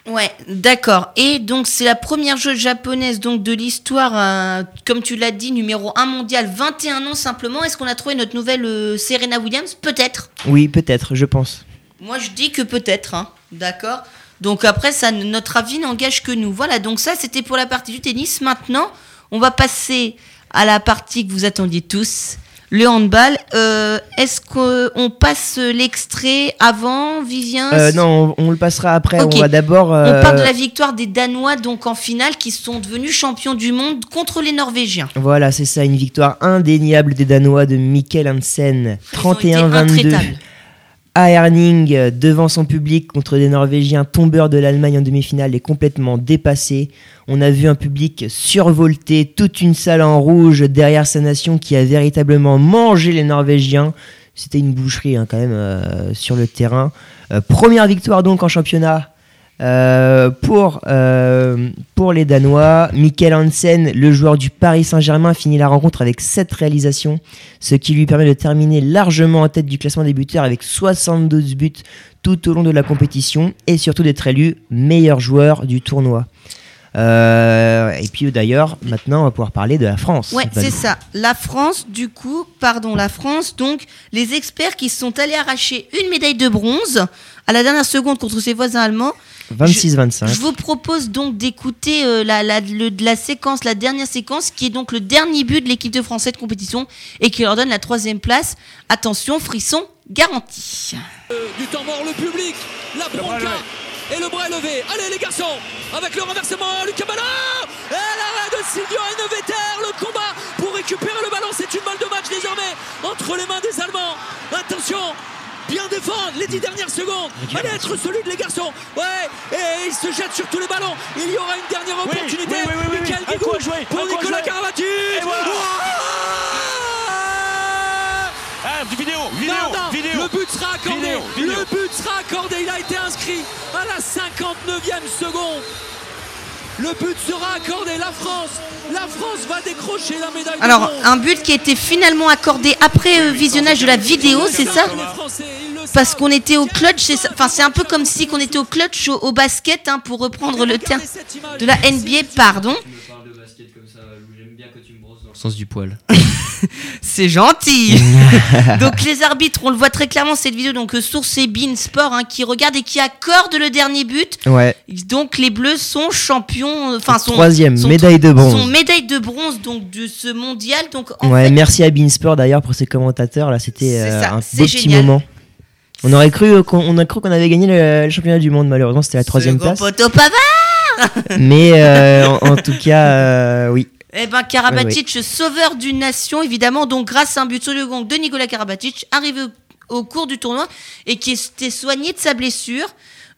Ouais, d'accord. Et donc c'est la première joueuse japonaise donc de l'histoire, euh, comme tu l'as dit, numéro 1 mondial, 21 ans simplement. Est-ce qu'on a trouvé notre nouvelle euh, Serena Williams? Peut-être. Oui, peut-être, je pense. Moi je dis que peut-être, hein. d'accord. Donc après ça, notre avis n'engage que nous. Voilà, donc ça c'était pour la partie du tennis. Maintenant, on va passer à la partie que vous attendiez tous, le handball. Euh, Est-ce qu'on passe l'extrait avant, Vivien Euh, non, on, on le passera après. On va d'abord. On euh, parle de la victoire des Danois donc en finale qui sont devenus champions du monde contre les Norvégiens. Voilà, c'est ça, une victoire indéniable des Danois de Mikkel Hansen, Ils ont été 31-22 intraitables. À devant son public contre des Norvégiens tombeurs de l'Allemagne en demi-finale et complètement dépassés. On a vu un public survolté, toute une salle en rouge derrière sa nation qui a véritablement mangé les Norvégiens. C'était une boucherie hein, quand même euh, sur le terrain. Euh, première victoire donc en championnat euh, pour, euh, pour les Danois. Mikkel Hansen, le joueur du Paris Saint-Germain, finit la rencontre avec 7 réalisations, ce qui lui permet de terminer largement en tête du classement des buteurs avec 72 buts tout au long de la compétition et surtout d'être élu meilleur joueur du tournoi. Euh, et puis d'ailleurs, maintenant, on va pouvoir parler de la France. Ouais, c'est ça. La France, du coup, pardon, la France, donc, les experts qui sont allés arracher une médaille de bronze à la dernière seconde contre ses voisins allemands. 26-25. Je vous propose donc d'écouter euh, la, la, le- la séquence, la dernière séquence, qui est donc le dernier but de l'équipe de France de compétition et qui leur donne la troisième place. Attention, frisson garanti. Du temps mort, le public, la bronca et le bras levé. Allez les garçons, avec le renversement, Lucas Ballon et l'arrêt de Silvio Eneveter, le combat pour récupérer le ballon, c'est une balle de match désormais entre les mains des Allemands. Attention, bien défendre les dix dernières secondes. Allez être solide les garçons. Ouais, et il se jette sur tous les ballons. Il y aura une dernière opportunité. oui, oui, oui. Michael Guigou pour Nicolas. Et voilà. Ah, vidéo, vidéo, vidéo. le but sera accordé. Vidéo, vidéo. Le but sera accordé. Il a été inscrit à la 59e seconde. Le but sera accordé. La France, la France va décrocher la médaille. Alors, un but qui a été finalement accordé après euh, visionnage de la vidéo, c'est ça Parce qu'on était au clutch, c'est ça- enfin c'est un peu comme si qu'on était au clutch au, au basket, hein, pour reprendre le terme de la NBA, pardon. Tu me parles de basket comme ça, Lou, j'aime bien que tu me brosses dans le sens du poil. *laughs* C'est gentil. *laughs* donc les arbitres, on le voit très clairement cette vidéo, donc euh, source et Bein Sport hein, qui regarde et qui accorde le dernier but. Ouais, Donc les Bleus sont champions, euh, enfin sont troisième, sont- médaille de bronze. sont médaille de bronze donc de ce mondial. Donc en Ouais, fait, merci à Beansport d'ailleurs pour ses commentateurs. Là, c'était euh, un beau petit moment. On aurait cru qu'on on a cru qu'on avait gagné le, le championnat du monde. Malheureusement, c'était la troisième place. poteau. Mais euh, en, en *laughs* tout cas, euh, oui. Eh ben Karabatic, sauveur d'une nation, évidemment, donc grâce à un but sur le gong de Nicolas Karabatic, arrivé au, au cours du tournoi et qui était soigné de sa blessure.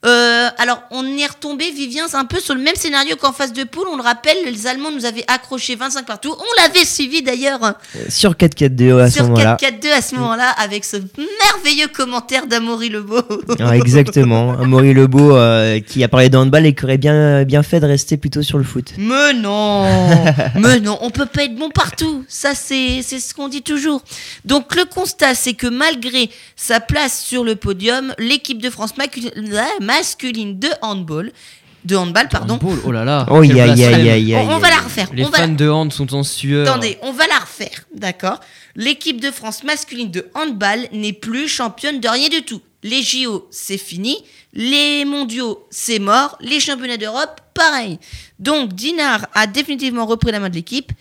Euh, alors, on est retombé, Vivien, c'est un peu sur le même scénario qu'en phase de poule. On le rappelle, les Allemands nous avaient accroché 25 partout. On l'avait suivi d'ailleurs hein, Sur 4-4-2 à ce sur moment-là. 4-4-2 à ce moment-là, avec ce merveilleux commentaire d'Amaury Lebeau. *laughs* Exactement. Maury Lebeau euh, qui a parlé de handball et qui aurait bien, bien fait de rester plutôt sur le foot. Mais non, *laughs* mais non, on peut pas être bon partout. Ça, c'est c'est ce qu'on dit toujours. Donc le constat, c'est que malgré sa place sur le podium, l'équipe de France masculine de handball, de handball, pardon, Handball, oh là là. Oh, on, va la refaire. Les on va fans de hand sont en sueur. Attendez, on va la refaire, d'accord L'équipe de France masculine de handball n'est plus championne de rien du tout. Les JO, c'est fini. Les mondiaux, c'est mort. Les championnats d'Europe, pareil. Donc, Dinard a définitivement repris la main de l'équipe.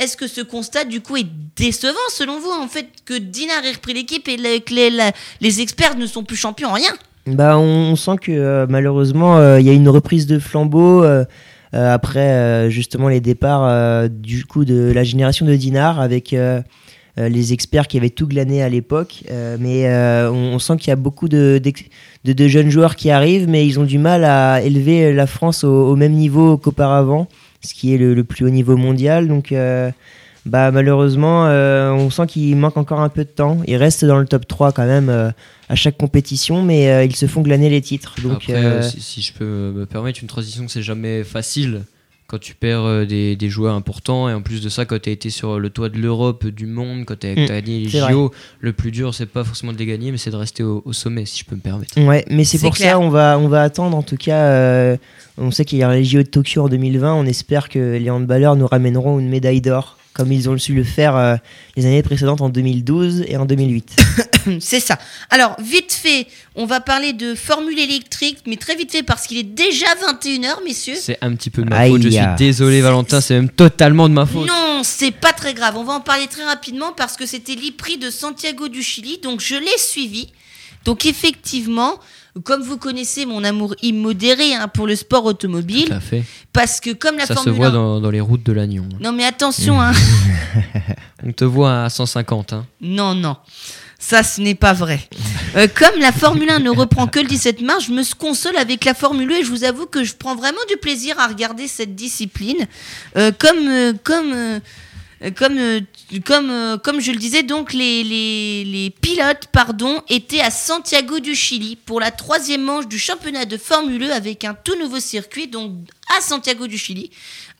Est-ce que ce constat, du coup, est décevant selon vous, en fait, que Dinard ait repris l'équipe et que les experts ne sont plus champions en rien Bah, on, sent que euh, malheureusement, euh, il y a une reprise de flambeau euh, après justement les départs du coup de la génération de Dinard avec les experts qui avaient tout glané à l'époque. Mais on, sent qu'il y a beaucoup de, jeunes joueurs qui arrivent, mais ils ont du mal à élever la France au, au même niveau qu'auparavant, ce qui est le, le plus haut niveau mondial. Donc. Bah malheureusement, euh, on sent qu'il manque encore un peu de temps. Ils restent dans le top 3 quand même euh, à chaque compétition, mais euh, ils se font glaner les titres. Donc, Après, si, si je peux me permettre, une transition, c'est jamais facile quand tu perds euh, des, des joueurs importants. Et en plus de ça, quand tu as été sur le toit de l'Europe, du monde, quand tu as, Mm, gagné les JO, le plus dur, c'est pas forcément de les gagner, mais c'est de rester au, au sommet, si je peux me permettre. ouais, mais c'est C'est pour clair. ça on va on va attendre en tout cas. euh, on sait qu'il y a les JO de Tokyo en 2020. On espère que les handballeurs nous ramèneront une médaille d'or, comme ils ont su le faire euh, les années précédentes en 2012 et en 2008. *coughs* C'est ça. Alors, vite fait, on va parler de formule électrique, mais très vite fait parce qu'il est déjà 21h, messieurs. C'est un petit peu de ma Aïe, faute, je suis ah. désolé, Valentin, c'est même totalement de ma faute. Non, c'est pas très grave. On va en parler très rapidement parce que c'était l'IPRI de Santiago du Chili, donc je l'ai suivi. Donc effectivement, comme vous connaissez mon amour immodéré hein, pour le sport automobile, Tout à fait. parce que comme la Ça se Formule voit 1 dans, dans les routes de l'Agnon. Non mais attention, hein. *laughs* On te voit à 150. Hein. Non, non. Ça, ce n'est pas vrai. *laughs* Euh, comme la Formule 1 ne reprend que le 17 mars, je me console avec la Formule 1 et je vous avoue que je prends vraiment du plaisir à regarder cette discipline. Euh, comme, euh, comme, comme, euh, comme, euh, comme je le disais, donc les, les, les pilotes pardon, étaient à Santiago du Chili pour la troisième manche du championnat de Formule 1 avec un tout nouveau circuit, donc à Santiago du Chili,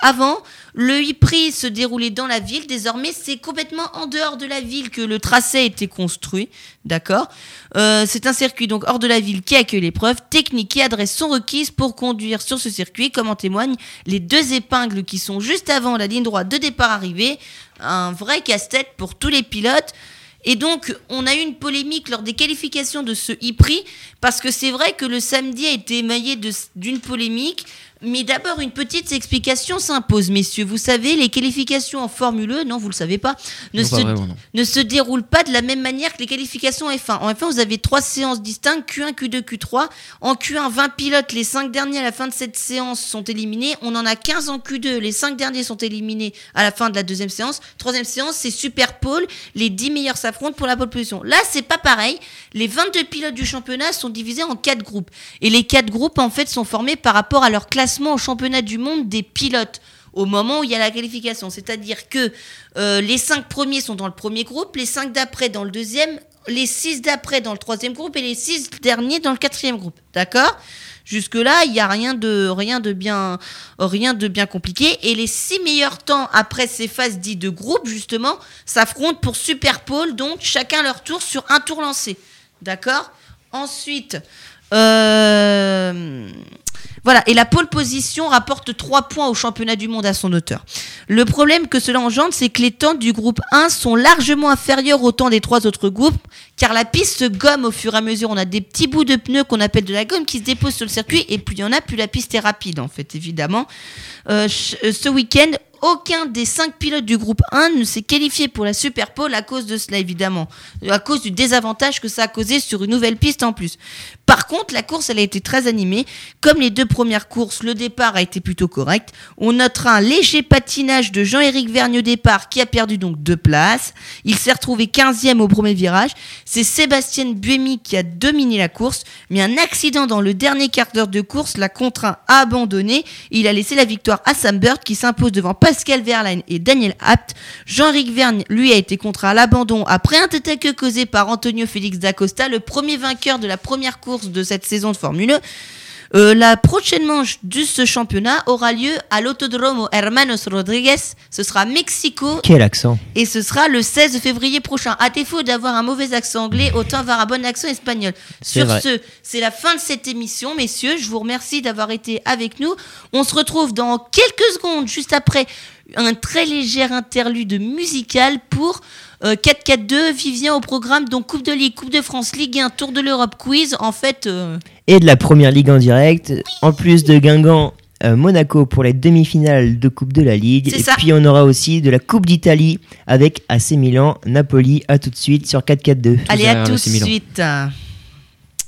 avant, le e-prix se déroulait dans la ville. Désormais, c'est complètement en dehors de la ville que le tracé a été construit. D'accord? Euh, C'est un circuit donc hors de la ville qui accueille l'épreuve. Techniques et adresses sont requises pour conduire sur ce circuit, comme en témoignent les deux épingles qui sont juste avant la ligne droite de départ arrivée. Un vrai casse-tête pour tous les pilotes. Et donc, on a eu une polémique lors des qualifications de ce e-prix, parce que c'est vrai que le samedi a été émaillé d'une polémique. Mais d'abord, une petite explication s'impose, messieurs. Vous savez, les qualifications en Formule 1, non, vous le savez pas, ne, Non, pas se, vraiment, ne se déroulent pas de la même manière que les qualifications en F1. En F1, vous avez trois séances distinctes, Q1, Q2, Q3. En Q1, 20 pilotes, les 5 derniers à la fin de cette séance sont éliminés. On en a 15 en Q2, les 5 derniers sont éliminés à la fin de la deuxième séance. Troisième séance, c'est Super Pole, les 10 meilleurs s'affrontent pour la pole position. Là, c'est pas pareil. Les 22 pilotes du championnat sont divisés en 4 groupes. Et les 4 groupes, en fait, sont formés par rapport à leur au championnat du monde des pilotes au moment où il y a la qualification. C'est-à-dire que euh, les 5 premiers sont dans le premier groupe, les 5 d'après dans le deuxième, les 6 d'après dans le troisième groupe et les 6 derniers dans le quatrième groupe. D'accord? Jusque-là, il n'y a rien de, rien, de bien, rien de bien compliqué. Et les 6 meilleurs temps après ces phases dites de groupe, justement, s'affrontent pour Super Pole, donc chacun leur tour sur un tour lancé. D'accord? Ensuite, euh, voilà, et la pole position rapporte 3 points au championnat du monde à son auteur. Le problème que cela engendre, c'est que les temps du groupe 1 sont largement inférieurs aux temps des trois autres groupes, car la piste se gomme au fur et à mesure. On a des petits bouts de pneus qu'on appelle de la gomme qui se déposent sur le circuit, et plus il y en a, plus la piste est rapide, en fait, évidemment. Euh, euh, ce week-end, aucun des cinq pilotes du groupe 1 ne s'est qualifié pour la Super Pole à cause de cela, évidemment. À cause du désavantage que ça a causé sur une nouvelle piste en plus. Par contre, la course, elle a été très animée. Comme les deux premières courses, le départ a été plutôt correct. On notera un léger patinage de Jean-Éric Vergne au départ, qui a perdu donc deux places. Il s'est retrouvé 15e au premier virage. C'est Sébastien Buemi qui a dominé la course, mais un accident dans le dernier quart d'heure de course l'a contraint à abandonner. Il a laissé la victoire à Sam Bird, qui s'impose devant Pascal Verlaine et Daniel Apt. Jean-Éric Vergne, lui, a été contraint à l'abandon après un queue causé par Antonio Félix d'Acosta, le premier vainqueur de la première course de cette saison de Formule 1. Euh, la prochaine manche de ce championnat aura lieu à l'Autodromo Hermanos Rodriguez. Ce sera Mexico Quel accent et ce sera le 16 février prochain. À défaut d'avoir un mauvais accent anglais, autant avoir un bon accent espagnol. Sur vrai. ce, c'est la fin de cette émission, messieurs. Je vous remercie d'avoir été avec nous. On se retrouve dans quelques secondes, juste après un très léger interlude musical pour euh, 4-4-2. Vivien au programme, donc Coupe de Ligue, Coupe de France, Ligue 1, Tour de l'Europe, Quiz. En fait, euh, Et de la première ligue en direct, en plus de Guingamp. euh, Monaco pour les demi-finales de Coupe de la Ligue. Et ça. puis on aura aussi de la Coupe d'Italie avec AC Milan, Napoli. À tout de suite sur 4-4-2. allez à tout de suite.